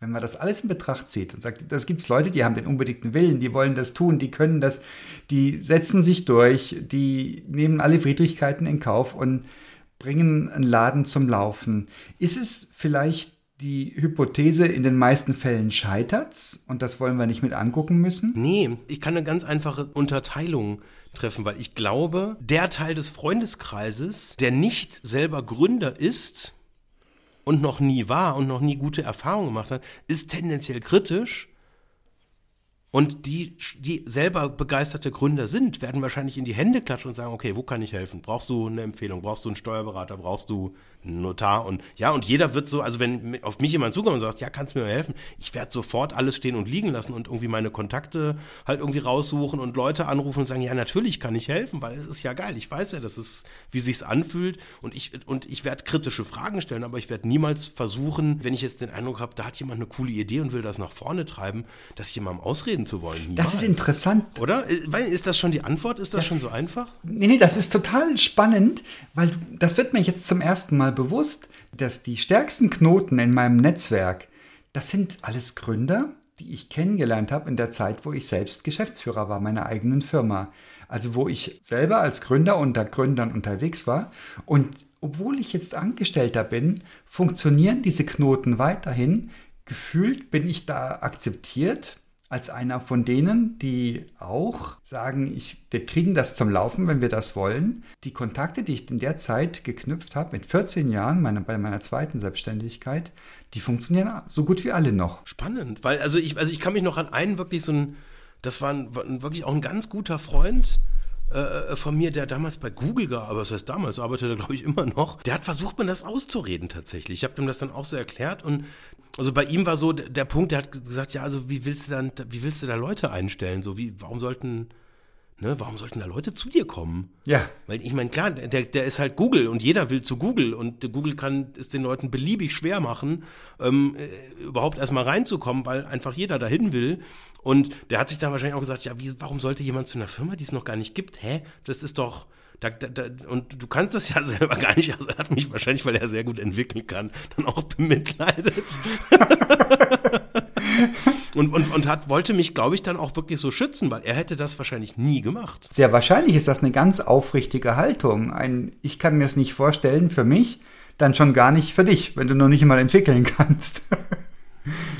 Wenn man das alles in Betracht zieht und sagt, das gibt es Leute, die haben den unbedingten Willen, die wollen das tun, die können das, die setzen sich durch, die nehmen alle Widrigkeiten in Kauf und bringen einen Laden zum Laufen. Ist es vielleicht die Hypothese in den meisten Fällen scheitert und das wollen wir nicht mit angucken müssen? Nee, ich kann eine ganz einfache Unterteilung treffen, weil ich glaube, der Teil des Freundeskreises, der nicht selber Gründer ist und noch nie war und noch nie gute Erfahrungen gemacht hat, ist tendenziell kritisch, Und die, die selber begeisterte Gründer sind, werden wahrscheinlich in die Hände klatschen und sagen, okay, wo kann ich helfen? Brauchst du eine Empfehlung? Brauchst du einen Steuerberater? Brauchst du Notar? Und ja, und jeder wird so, also wenn auf mich jemand zukommt und sagt, ja, kannst du mir mal helfen? Ich werde sofort alles stehen und liegen lassen und irgendwie meine Kontakte halt irgendwie raussuchen und Leute anrufen und sagen, ja, natürlich kann ich helfen, weil es ist ja geil. Ich weiß ja, das ist, wie sich's anfühlt und ich, und ich werde kritische Fragen stellen, aber ich werde niemals versuchen, wenn ich jetzt den Eindruck habe, da hat jemand eine coole Idee und will das nach vorne treiben, dass ich jemandem ausreden zu wollen. Niemals. Das ist interessant. Oder? Äh, ist das schon die Antwort? Ist das ja. schon so einfach? Nee, nee, das ist total spannend, weil das wird mir jetzt zum ersten Mal bewusst, dass die stärksten Knoten in meinem Netzwerk, das sind alles Gründer, die ich kennengelernt habe in der Zeit, wo ich selbst Geschäftsführer war, meiner eigenen Firma. Also wo ich selber als Gründer unter Gründern unterwegs war. Und obwohl ich jetzt Angestellter bin, funktionieren diese Knoten weiterhin. Gefühlt bin ich da akzeptiert als einer von denen, die auch sagen, ich, wir kriegen das zum Laufen, wenn wir das wollen. Die Kontakte, die ich in der Zeit geknüpft habe, mit 14 Jahren, meine, bei meiner zweiten Selbstständigkeit, die funktionieren so gut wie alle noch. Spannend, weil also ich, also ich kann mich noch an einen wirklich so ein, das war ein, wirklich auch ein ganz guter Freund, äh, äh, von mir, der damals bei Google gearbeitet, aber das heißt damals, arbeitet er glaube ich immer noch, der hat versucht, mir das auszureden tatsächlich. Ich habe ihm das dann auch so erklärt und also bei ihm war so der, Punkt, der hat gesagt, ja, also wie willst du dann, wie willst du da Leute einstellen? So wie, warum sollten, ne, warum sollten da Leute zu dir kommen? Ja. Weil ich meine, klar, der, der ist halt Google und jeder will zu Google und Google kann es den Leuten beliebig schwer machen, ähm, äh, überhaupt erstmal reinzukommen, weil einfach jeder dahin will. Und der hat sich dann wahrscheinlich auch gesagt, ja, wie, warum sollte jemand zu einer Firma, die es noch gar nicht gibt? Hä? Das ist doch, da, da, da, und du kannst das ja selber gar nicht. Also er hat mich wahrscheinlich, weil er sehr gut entwickeln kann, dann auch bemitleidet. und, und, und hat, wollte mich, glaube ich, dann auch wirklich so schützen, weil er hätte das wahrscheinlich nie gemacht. Sehr wahrscheinlich ist das eine ganz aufrichtige Haltung. Ein, ich kann mir es nicht vorstellen für mich, dann schon gar nicht für dich, wenn du noch nicht mal entwickeln kannst.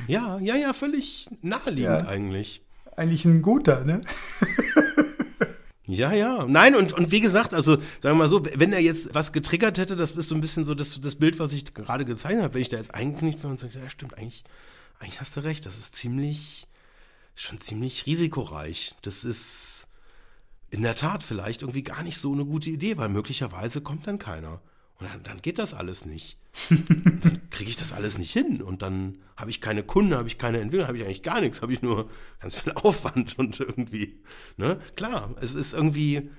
ja, ja, ja, völlig naheliegend ja. eigentlich. Eigentlich ein guter, ne? Ja, ja. Nein, und, und wie gesagt, also sagen wir mal so, wenn er jetzt was getriggert hätte, das ist so ein bisschen so das, das Bild, was ich gerade gezeichnet habe, wenn ich da jetzt eingeknickt wäre und sage, ja, stimmt, eigentlich, eigentlich hast du recht, das ist ziemlich, schon ziemlich risikoreich. Das ist in der Tat vielleicht irgendwie gar nicht so eine gute Idee, weil möglicherweise kommt dann keiner. Und dann, dann geht das alles nicht. Dann kriege ich das alles nicht hin. Und dann habe ich keine Kunden, habe ich keine Entwicklung, habe ich eigentlich gar nichts, habe ich nur ganz viel Aufwand und irgendwie, ne? Klar, es ist irgendwie,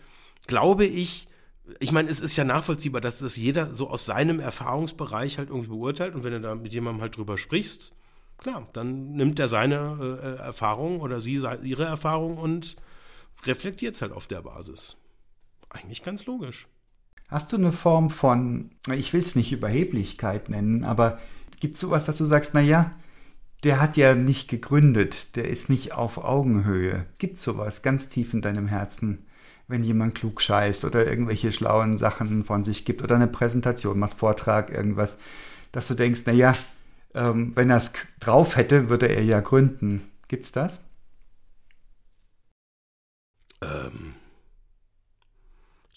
glaube ich, ich meine, es ist ja nachvollziehbar, dass das jeder so aus seinem Erfahrungsbereich halt irgendwie beurteilt. Und wenn du da mit jemandem halt drüber sprichst, klar, dann nimmt er seine äh, Erfahrung oder sie ihre Erfahrung und reflektiert es halt auf der Basis. Eigentlich ganz logisch. Hast du eine Form von, ich will es nicht Überheblichkeit nennen, aber gibt es sowas, dass du sagst, naja, der hat ja nicht gegründet, der ist nicht auf Augenhöhe. Gibt es sowas ganz tief in deinem Herzen, wenn jemand klug scheißt oder irgendwelche schlauen Sachen von sich gibt oder eine Präsentation macht, Vortrag, irgendwas, dass du denkst, naja, ähm, wenn er es drauf hätte, würde er ja gründen. Gibt's das? Ähm,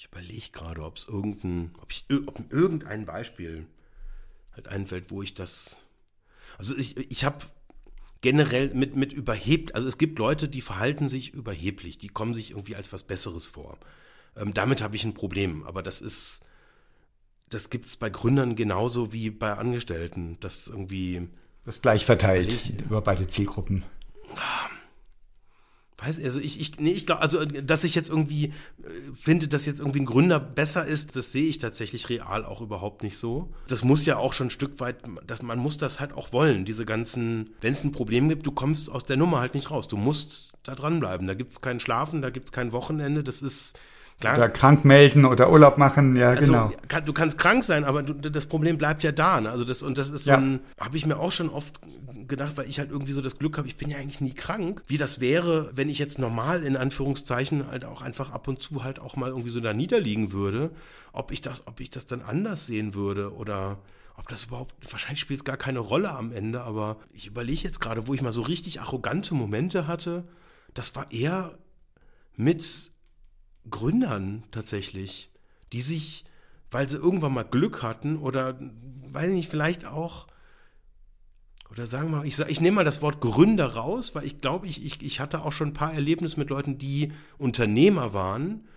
ich überlege gerade, ob es irgendein, ob ich ob irgendein Beispiel halt einfällt, wo ich das. Also ich, ich habe generell mit, mit überhebt, also es gibt Leute, die verhalten sich überheblich, die kommen sich irgendwie als was Besseres vor. Ähm, damit habe ich ein Problem, aber das ist, das gibt es bei Gründern genauso wie bei Angestellten, das irgendwie. Das gleich verteilt über beide Zielgruppen. Ah, weiß, also ich, ich, nee, ich glaube, also, dass ich jetzt irgendwie äh, finde, dass jetzt irgendwie ein Gründer besser ist, das sehe ich tatsächlich real auch überhaupt nicht so. Das muss ja auch schon ein Stück weit, dass man muss das halt auch wollen, diese ganzen, wenn es ein Problem gibt, du kommst aus der Nummer halt nicht raus. Du musst da dranbleiben. Da gibt es kein Schlafen, da gibt es kein Wochenende, das ist, Klar. Oder krank melden oder Urlaub machen, ja, also, genau. Kann, du kannst krank sein, aber du, das Problem bleibt ja da. Ne? Also das, und das ist so ja. ein, habe ich mir auch schon oft gedacht, weil ich halt irgendwie so das Glück habe, ich bin ja eigentlich nie krank, wie das wäre, wenn ich jetzt normal in Anführungszeichen halt auch einfach ab und zu halt auch mal irgendwie so da niederliegen würde, ob ich das, ob ich das dann anders sehen würde oder ob das überhaupt, wahrscheinlich spielt es gar keine Rolle am Ende, aber ich überlege jetzt gerade, wo ich mal so richtig arrogante Momente hatte, das war eher mit Gründern tatsächlich, die sich, weil sie irgendwann mal Glück hatten oder, weiß nicht, vielleicht auch, oder sagen wir mal, ich, ich nehme mal das Wort Gründer raus, weil ich glaube, ich, ich, ich hatte auch schon ein paar Erlebnisse mit Leuten, die Unternehmer waren,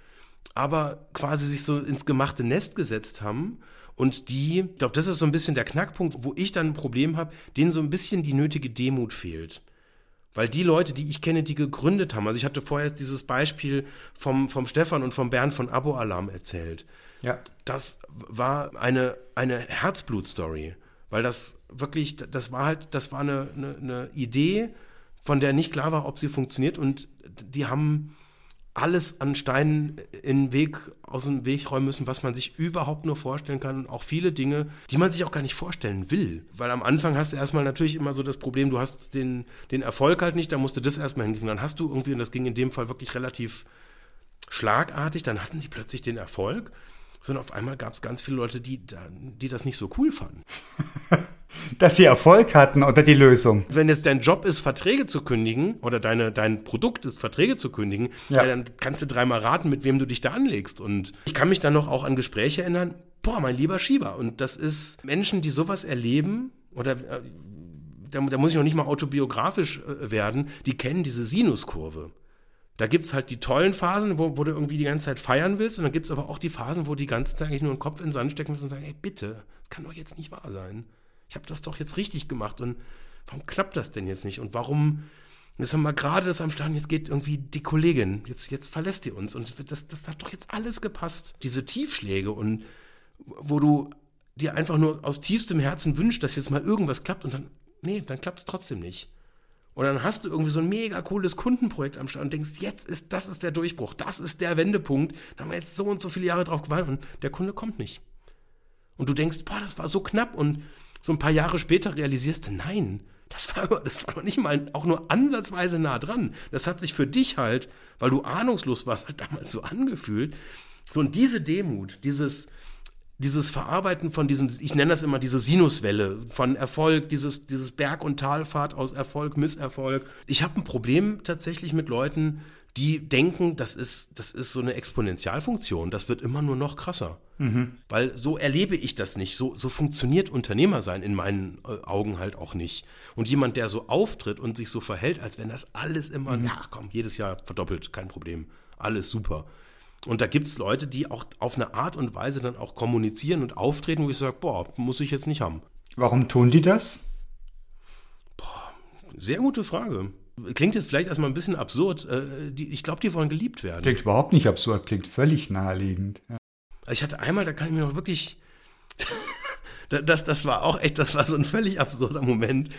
aber quasi sich so ins gemachte Nest gesetzt haben und die, ich glaube, das ist so ein bisschen der Knackpunkt, wo ich dann ein Problem habe, denen so ein bisschen die nötige Demut fehlt. Weil die Leute, die ich kenne, die gegründet haben, also ich hatte vorher dieses Beispiel vom, vom Stefan und vom Bernd von Abo-Alarm erzählt. Ja. Das war eine, eine Herzblut-Story. Weil das wirklich, das war halt, das war eine, eine, eine Idee, von der nicht klar war, ob sie funktioniert. Und die haben alles an Steinen in Weg, aus dem Weg räumen müssen, was man sich überhaupt nur vorstellen kann. Auch viele Dinge, die man sich auch gar nicht vorstellen will. Weil am Anfang hast du erstmal natürlich immer so das Problem, du hast den, den Erfolg halt nicht, da musst du das erstmal hinkriegen. Dann hast du irgendwie, und das ging in dem Fall wirklich relativ schlagartig, dann hatten die plötzlich den Erfolg sondern auf einmal gab es ganz viele Leute, die, die das nicht so cool fanden. Dass sie Erfolg hatten oder die Lösung. Wenn jetzt dein Job ist, Verträge zu kündigen oder deine, dein Produkt ist, Verträge zu kündigen, ja. ja. dann kannst du dreimal raten, mit wem du dich da anlegst. Und ich kann mich dann noch auch an Gespräche erinnern, boah, mein lieber Schieber. Und das ist Menschen, die sowas erleben oder äh, da, da, muss ich noch nicht mal autobiografisch äh, werden, die kennen diese Sinuskurve. Da gibt es halt die tollen Phasen, wo, wo, du irgendwie die ganze Zeit feiern willst. Und dann gibt es aber auch die Phasen, wo die ganze Zeit eigentlich nur den Kopf in den Sand stecken müssen und sagen, ey, bitte, das kann doch jetzt nicht wahr sein. Ich habe das doch jetzt richtig gemacht. Und warum klappt das denn jetzt nicht? Und warum, jetzt haben wir gerade das am Start, jetzt geht irgendwie die Kollegin, jetzt, jetzt verlässt die uns. Und das, das hat doch jetzt alles gepasst. Diese Tiefschläge und wo du dir einfach nur aus tiefstem Herzen wünschst, dass jetzt mal irgendwas klappt und dann, nee, dann klappt es trotzdem nicht. Und dann hast du irgendwie so ein mega cooles Kundenprojekt am Start und denkst, jetzt ist, das ist der Durchbruch, das ist der Wendepunkt. Da haben wir jetzt so und so viele Jahre drauf gewartet und der Kunde kommt nicht. Und du denkst, boah, das war so knapp und so ein paar Jahre später realisierst du, nein, das war, das war noch nicht mal auch nur ansatzweise nah dran. Das hat sich für dich halt, weil du ahnungslos warst, halt damals so angefühlt. So, und diese Demut, dieses, dieses Verarbeiten von diesen, ich nenne das immer diese Sinuswelle von Erfolg, dieses, dieses Berg- und Talfahrt aus Erfolg, Misserfolg. Ich habe ein Problem tatsächlich mit Leuten, die denken, das ist, das ist so eine Exponentialfunktion, das wird immer nur noch krasser. Mhm. Weil so erlebe ich das nicht. So, so funktioniert Unternehmersein in meinen äh, Augen halt auch nicht. Und jemand, der so auftritt und sich so verhält, als wenn das alles immer, mhm. ja komm, jedes Jahr verdoppelt, kein Problem, alles super und da gibt es Leute, die auch auf eine Art und Weise dann auch kommunizieren und auftreten, wo ich sage, boah, muss ich jetzt nicht haben. Warum tun die das? Boah, sehr gute Frage. Klingt jetzt vielleicht erstmal ein bisschen absurd. Äh, ich glaube, die wollen geliebt werden. Klingt überhaupt nicht absurd, klingt völlig naheliegend. Ja. Ich hatte einmal, da kann ich mir noch wirklich. das, das war auch echt, das war so ein völlig absurder Moment.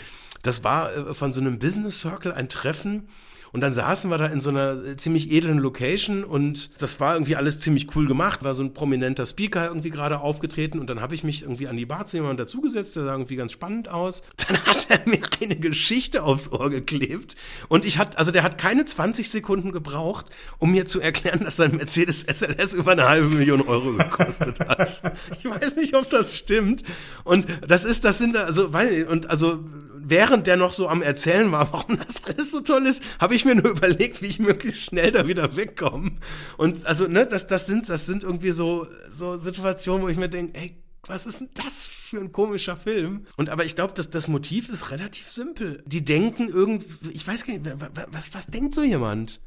Das war äh, von so einem Business Circle ein Treffen und dann saßen wir da in so einer äh, ziemlich edlen Location und das war irgendwie alles ziemlich cool gemacht. War so ein prominenter Speaker irgendwie gerade aufgetreten und dann habe ich mich irgendwie an die Bar zu jemandem dazugesetzt, der sah irgendwie ganz spannend aus. Dann hat er mir eine Geschichte aufs Ohr geklebt und ich hatte, also der hat keine 20 Sekunden gebraucht, um mir zu erklären, dass sein Mercedes SLS über eine halbe Million Euro gekostet hat. ich weiß nicht, ob das stimmt. Und das ist, das sind also, weil, und also während der noch so am Erzählen war, warum das alles so toll ist, habe ich mir nur überlegt, wie ich möglichst schnell da wieder wegkomme. Und also, ne, das, das sind, das sind irgendwie so, so Situationen, wo ich mir denke, ey, was ist denn das für ein komischer Film? Und aber ich glaube, dass das Motiv ist relativ simpel. Die denken irgendwie, ich weiß gar nicht, was, was denkt so jemand?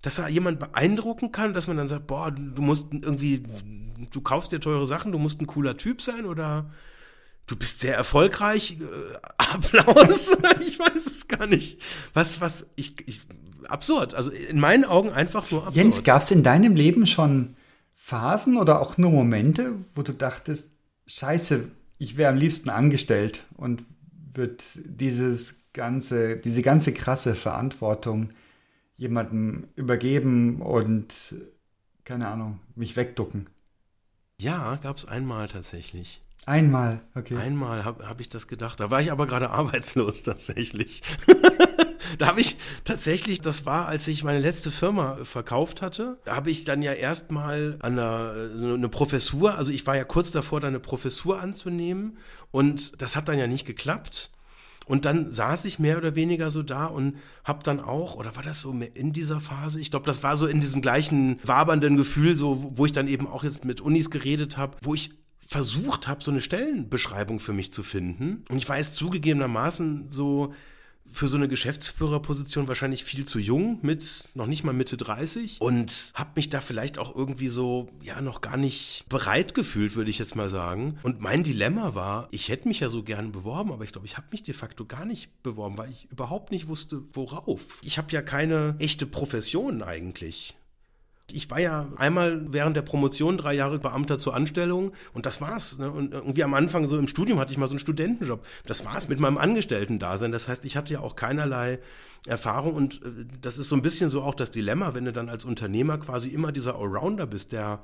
Dass er jemand beeindrucken kann, dass man dann sagt, boah, du musst irgendwie, du kaufst dir teure Sachen, du musst ein cooler Typ sein oder du bist sehr erfolgreich, äh, Applaus, ich weiß es gar nicht. Was, was, ich, ich, absurd. Also in meinen Augen einfach nur absurd. Jens, gab es in deinem Leben schon Phasen oder auch nur Momente, wo du dachtest, scheiße, ich wäre am liebsten angestellt und wird dieses ganze, diese ganze krasse Verantwortung jemandem übergeben und, keine Ahnung, mich wegducken? Ja, gab es einmal tatsächlich. Einmal, okay. Einmal habe hab ich das gedacht. Da war ich aber gerade arbeitslos tatsächlich. da habe ich tatsächlich, das war, als ich meine letzte Firma verkauft hatte, da habe ich dann ja erstmal eine, eine Professur, also ich war ja kurz davor, da eine Professur anzunehmen und das hat dann ja nicht geklappt. Und dann saß ich mehr oder weniger so da und habe dann auch, oder war das so in dieser Phase? Ich glaube, das war so in diesem gleichen wabernden Gefühl, so wo ich dann eben auch jetzt mit Unis geredet habe, wo ich versucht habe, so eine Stellenbeschreibung für mich zu finden. Und ich war jetzt zugegebenermaßen so für so eine Geschäftsführerposition wahrscheinlich viel zu jung, mit noch nicht mal Mitte 30 und habe mich da vielleicht auch irgendwie so ja noch gar nicht bereit gefühlt, würde ich jetzt mal sagen. Und mein Dilemma war, ich hätte mich ja so gern beworben, aber ich glaube, ich habe mich de facto gar nicht beworben, weil ich überhaupt nicht wusste, worauf. Ich habe ja keine echte Profession eigentlich. Ich war ja einmal während der Promotion drei Jahre Beamter zur Anstellung und das war's. Ne? Und irgendwie am Anfang so im Studium hatte ich mal so einen Studentenjob. Das war's mit meinem Angestellten-Dasein. Das heißt, ich hatte ja auch keinerlei Erfahrung und äh, das ist so ein bisschen so auch das Dilemma, wenn du dann als Unternehmer quasi immer dieser Allrounder bist, der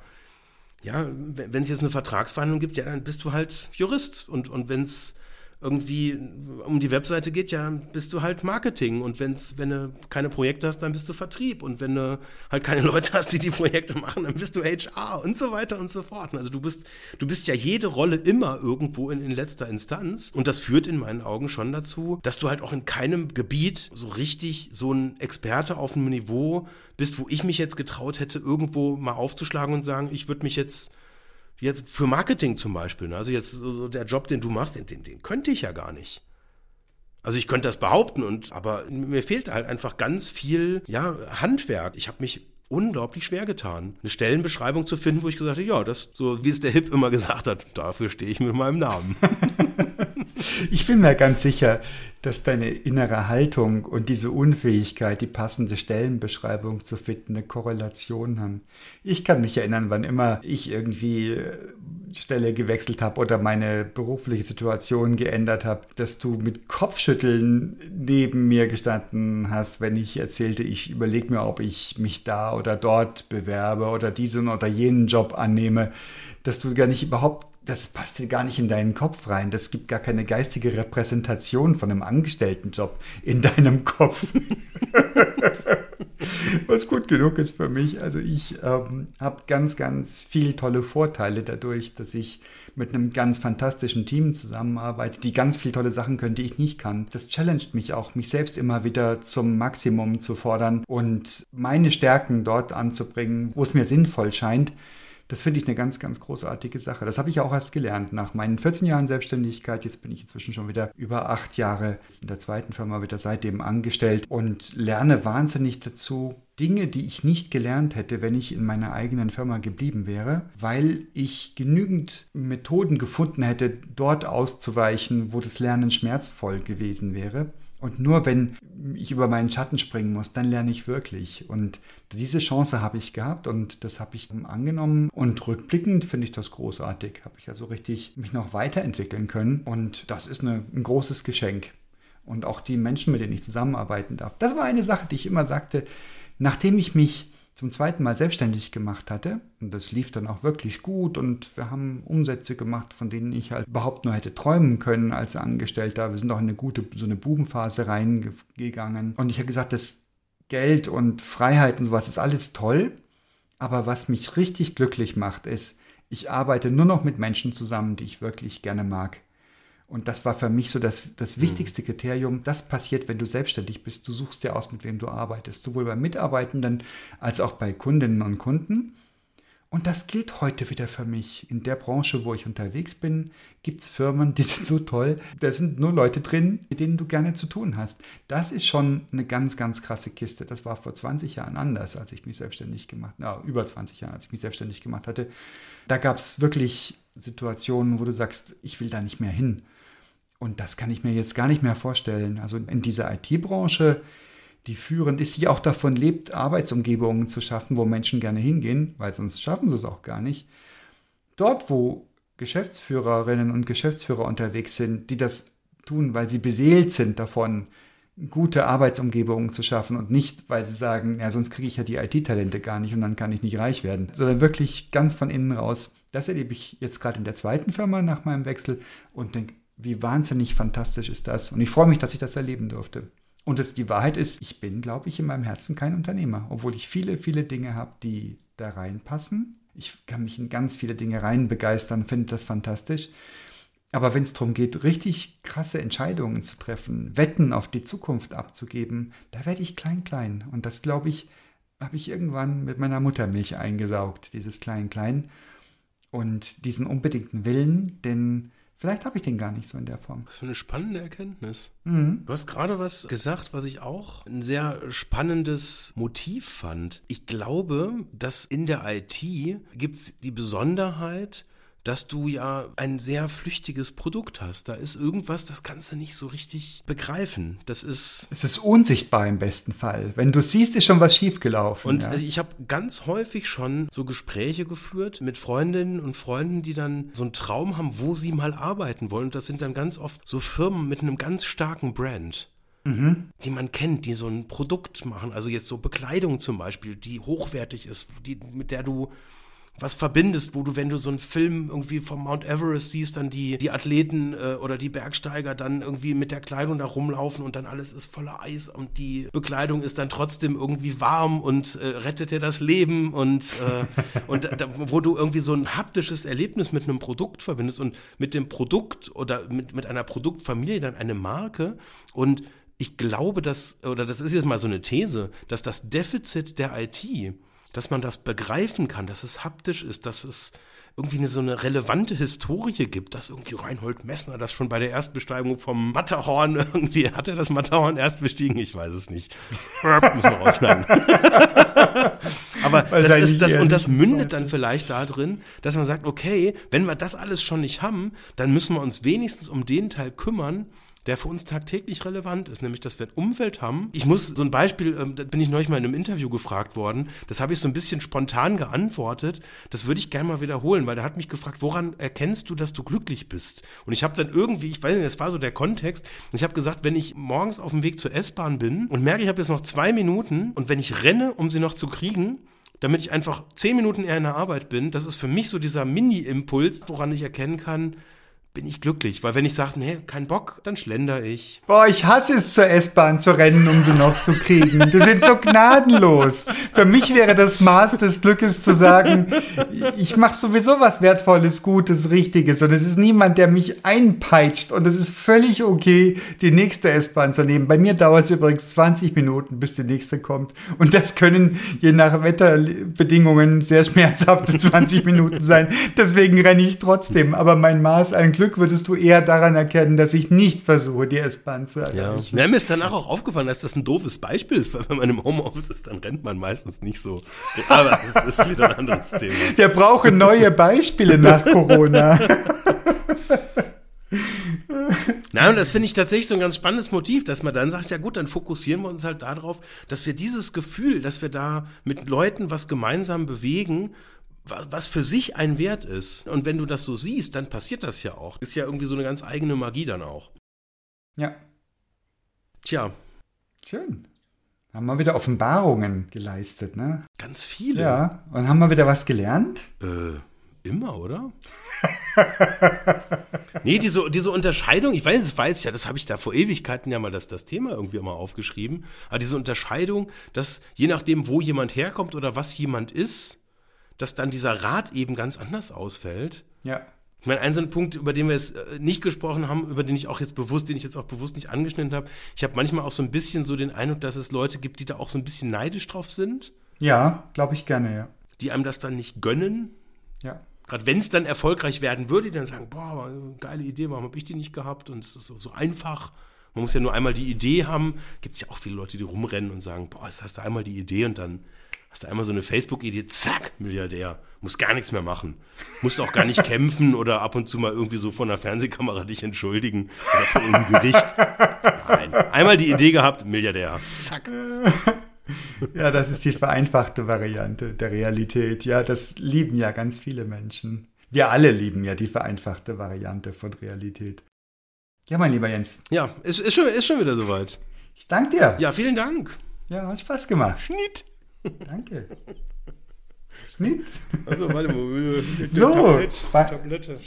ja, wenn es jetzt eine Vertragsverhandlung gibt, ja, dann bist du halt Jurist und, und wenn es irgendwie um die Webseite geht, ja, bist du halt Marketing. Und wenn's, wenn du keine Projekte hast, dann bist du Vertrieb. Und wenn du halt keine Leute hast, die die Projekte machen, dann bist du HR und so weiter und so fort. Also du bist, du bist ja jede Rolle immer irgendwo in, in letzter Instanz. Und das führt in meinen Augen schon dazu, dass du halt auch in keinem Gebiet so richtig so ein Experte auf einem Niveau bist, wo ich mich jetzt getraut hätte, irgendwo mal aufzuschlagen und sagen, ich würde mich jetzt Jetzt für Marketing zum Beispiel. Ne? Also jetzt so der Job, den du machst, den, den, den könnte ich ja gar nicht. Also ich könnte das behaupten und aber mir fehlt halt einfach ganz viel ja Handwerk. Ich habe mich unglaublich schwer getan, eine Stellenbeschreibung zu finden, wo ich gesagt habe, ja, das so wie es der Hip immer gesagt hat, dafür stehe ich mit meinem Namen. ich bin mir ganz sicher, dass deine innere Haltung und diese Unfähigkeit, die passende Stellenbeschreibung zu finden, eine Korrelation haben. Ich kann mich erinnern, wann immer ich irgendwie äh, Stelle gewechselt habe oder meine berufliche Situation geändert habe, dass du mit Kopfschütteln neben mir gestanden hast, wenn ich erzählte, ich überlege mir, ob ich mich da oder dort bewerbe oder diesen oder jenen Job annehme, dass du gar nicht überhaupt das passt dir gar nicht in deinen Kopf rein. Das gibt gar keine geistige Repräsentation von einem Angestelltenjob in deinem Kopf. Was gut genug ist für mich. Also ich ähm, habe ganz, ganz viele tolle Vorteile dadurch, dass ich mit einem ganz fantastischen Team zusammenarbeite, die ganz viele tolle Sachen können, die ich nicht kann. Das challenged mich auch, mich selbst immer wieder zum Maximum zu fordern und meine Stärken dort anzubringen, wo es mir sinnvoll scheint das finde ich eine ganz, ganz großartige Sache. Das habe ich auch erst gelernt nach meinen 14 Jahren Selbstständigkeit. Jetzt bin ich inzwischen schon wieder über acht Jahre in der zweiten Firma wieder seitdem angestellt und lerne wahnsinnig dazu, Dinge, die ich nicht gelernt hätte, wenn ich in meiner eigenen Firma geblieben wäre, weil ich genügend Methoden gefunden hätte, dort auszuweichen, wo das Lernen schmerzvoll gewesen wäre. Und nur wenn ich über meinen Schatten springen muss, dann lerne ich wirklich. Und diese Chance habe ich gehabt und das habe ich angenommen. Und rückblickend finde ich das großartig. Habe ich also richtig mich noch weiterentwickeln können. Und das ist eine, ein großes Geschenk. Und auch die Menschen, mit denen ich zusammenarbeiten darf. Das war eine Sache, die ich immer sagte, nachdem ich mich zum zweiten Mal selbstständig gemacht hatte. Und das lief dann auch wirklich gut und wir haben Umsätze gemacht, von denen ich halt überhaupt nur hätte träumen können als Angestellter. Wir sind auch in eine gute, so eine Bubenphase reingegangen. Und ich habe gesagt, das Geld und Freiheit und sowas ist alles toll. Aber was mich richtig glücklich macht, ist, ich arbeite nur noch mit Menschen zusammen, die ich wirklich gerne mag. Und das war für mich so das, das mhm. wichtigste Kriterium. Das passiert, wenn du selbstständig bist. Du suchst dir aus, mit wem du arbeitest. Sowohl bei Mitarbeitenden als auch bei Kundinnen und Kunden. Und das gilt heute wieder für mich. In der Branche, wo ich unterwegs bin, gibt es Firmen, die sind so toll. Da sind nur Leute drin, mit denen du gerne zu tun hast. Das ist schon eine ganz, ganz krasse Kiste. Das war vor 20 Jahren anders, als ich mich selbstständig gemacht habe. Über 20 Jahren, als ich mich selbstständig gemacht hatte. Da gab es wirklich Situationen, wo du sagst, ich will da nicht mehr hin. Und das kann ich mir jetzt gar nicht mehr vorstellen. Also in dieser IT-Branche, die führend ist, die auch davon lebt, Arbeitsumgebungen zu schaffen, wo Menschen gerne hingehen, weil sonst schaffen sie es auch gar nicht. Dort, wo Geschäftsführerinnen und Geschäftsführer unterwegs sind, die das tun, weil sie beseelt sind davon, gute Arbeitsumgebungen zu schaffen und nicht, weil sie sagen, ja, sonst kriege ich ja die IT-Talente gar nicht und dann kann ich nicht reich werden, sondern wirklich ganz von innen raus. Das erlebe ich jetzt gerade in der zweiten Firma nach meinem Wechsel und denke, wie wahnsinnig fantastisch ist das. Und ich freue mich, dass ich das erleben durfte. Und das, die Wahrheit ist, ich bin, glaube ich, in meinem Herzen kein Unternehmer, obwohl ich viele, viele Dinge habe, die da reinpassen. Ich kann mich in ganz viele Dinge rein begeistern, finde das fantastisch. Aber wenn es darum geht, richtig krasse Entscheidungen zu treffen, Wetten auf die Zukunft abzugeben, da werde ich klein, klein. Und das, glaube ich, habe ich irgendwann mit meiner Muttermilch eingesaugt, dieses Klein, Klein. Und diesen unbedingten Willen, den vielleicht habe ich den gar nicht so in der Form. Was für eine spannende Erkenntnis. Mhm. Du hast gerade was gesagt, was ich auch ein sehr spannendes Motiv fand. Ich glaube, dass in der IT gibt es die Besonderheit, dass du ja ein sehr flüchtiges Produkt hast. Da ist irgendwas, das kannst du nicht so richtig begreifen. Das ist. Es ist unsichtbar im besten Fall. Wenn du siehst, ist schon was schiefgelaufen. Und ja. also ich habe ganz häufig schon so Gespräche geführt mit Freundinnen und Freunden, die dann so einen Traum haben, wo sie mal arbeiten wollen. Und das sind dann ganz oft so Firmen mit einem ganz starken Brand die man kennt, die so ein Produkt machen, also jetzt so Bekleidung zum Beispiel, die hochwertig ist, die, mit der du was verbindest, wo du, wenn du so einen Film irgendwie vom Mount Everest siehst, dann die, die Athleten äh, oder die Bergsteiger dann irgendwie mit der Kleidung da rumlaufen und dann alles ist voller Eis und die Bekleidung ist dann trotzdem irgendwie warm und äh, rettet dir das Leben und, äh, und da, wo du irgendwie so ein haptisches Erlebnis mit einem Produkt verbindest und mit dem Produkt oder mit, mit einer Produktfamilie dann eine Marke. Und ich glaube, dass, oder das ist jetzt mal so eine These, dass das Defizit der IT, dass man das begreifen kann, dass es haptisch ist, dass es irgendwie eine, so eine relevante Historie gibt, dass irgendwie Reinhold Messner das schon bei der Erstbesteigung vom Matterhorn irgendwie, hat er das Matterhorn erst bestiegen? Ich weiß es nicht. Müssen wir rausschneiden. Aber das ist das, und das mündet dann vielleicht da drin, dass man sagt, okay, wenn wir das alles schon nicht haben, dann müssen wir uns wenigstens um den Teil kümmern, der für uns tagtäglich relevant ist, nämlich dass wir ein Umfeld haben. Ich muss so ein Beispiel, ähm, da bin ich neulich mal in einem Interview gefragt worden, das habe ich so ein bisschen spontan geantwortet, das würde ich gerne mal wiederholen, weil der hat mich gefragt, woran erkennst du, dass du glücklich bist? Und ich habe dann irgendwie, ich weiß nicht, das war so der Kontext, ich habe gesagt, wenn ich morgens auf dem Weg zur S-Bahn bin und merke, ich habe jetzt noch zwei Minuten und wenn ich renne, um sie noch zu kriegen, damit ich einfach zehn Minuten eher in der Arbeit bin, das ist für mich so dieser Mini-Impuls, woran ich erkennen kann, bin ich glücklich. Weil wenn ich sage, nee, kein Bock, dann schlender ich. Boah, ich hasse es, zur S-Bahn zu rennen, um sie noch zu kriegen. Die sind so gnadenlos. Für mich wäre das Maß des Glückes zu sagen, ich mache sowieso was Wertvolles, Gutes, Richtiges. Und es ist niemand, der mich einpeitscht. Und es ist völlig okay, die nächste S-Bahn zu nehmen. Bei mir dauert es übrigens 20 Minuten, bis die nächste kommt. Und das können je nach Wetterbedingungen sehr schmerzhafte 20 Minuten sein. Deswegen renne ich trotzdem. Aber mein Maß an Glück würdest du eher daran erkennen, dass ich nicht versuche, die S-Bahn zu erreichen. ja. Mir ist danach auch aufgefallen, dass das ein doofes Beispiel ist, weil wenn man im Homeoffice ist, dann rennt man meistens nicht so. Aber es ist wieder ein anderes Thema. Wir brauchen neue Beispiele nach Corona. Nein, und das finde ich tatsächlich so ein ganz spannendes Motiv, dass man dann sagt, ja gut, dann fokussieren wir uns halt darauf, dass wir dieses Gefühl, dass wir da mit Leuten was gemeinsam bewegen, was, für sich ein Wert ist. Und wenn du das so siehst, dann passiert das ja auch. Ist ja irgendwie so eine ganz eigene Magie dann auch. Ja, Tja, schön. Haben wir wieder Offenbarungen geleistet, ne? ganz viele. Ja, und haben wir wieder was gelernt? Äh, immer, oder? nee, diese, diese Unterscheidung, ich weiß, es weiß ja, das habe ich da vor Ewigkeiten ja mal das, das Thema irgendwie mal aufgeschrieben, aber diese Unterscheidung, dass je nachdem, wo jemand herkommt oder was jemand ist, dass dann dieser Rat eben ganz anders ausfällt. Ja. Ich meine, ein so ein Punkt, über den wir jetzt äh, nicht gesprochen haben, über den ich auch jetzt bewusst, den ich jetzt auch bewusst nicht angeschnitten habe, ich habe manchmal auch so ein bisschen so den Eindruck, dass es Leute gibt, die da auch so ein bisschen neidisch drauf sind, Ja, glaube ich gerne, ja. die einem das dann nicht gönnen, Ja. Gerade wenn es dann erfolgreich werden würde, die dann sagen, boah, geile Idee, warum habe ich die nicht gehabt? Und es ist so, so einfach. Man muss ja nur einmal die Idee haben. Gibt es ja auch viele Leute, die rumrennen und sagen, boah, jetzt hast du einmal die Idee und dann hast du einmal so eine Facebook-Idee, zack, Milliardär. Muss gar nichts mehr machen. Musst auch gar nicht kämpfen oder ab und zu mal irgendwie so von der Fernsehkamera dich entschuldigen oder von irgendeinem Gericht. Nein. Einmal die Idee gehabt, Milliardär. Zack. Ja, das ist die vereinfachte Variante der Realität. Ja, das lieben ja ganz viele Menschen. Wir alle lieben ja die vereinfachte Variante von Realität. Ja, mein lieber Jens, Ja, ist, ist, schon, ist schon wieder soweit. ich danke dir. Ja, vielen Dank. Ja, hat Spaß gemacht. Schnitt. Danke. Schnitt. Also, warte mal. So, Tablett, Ba- Tablette.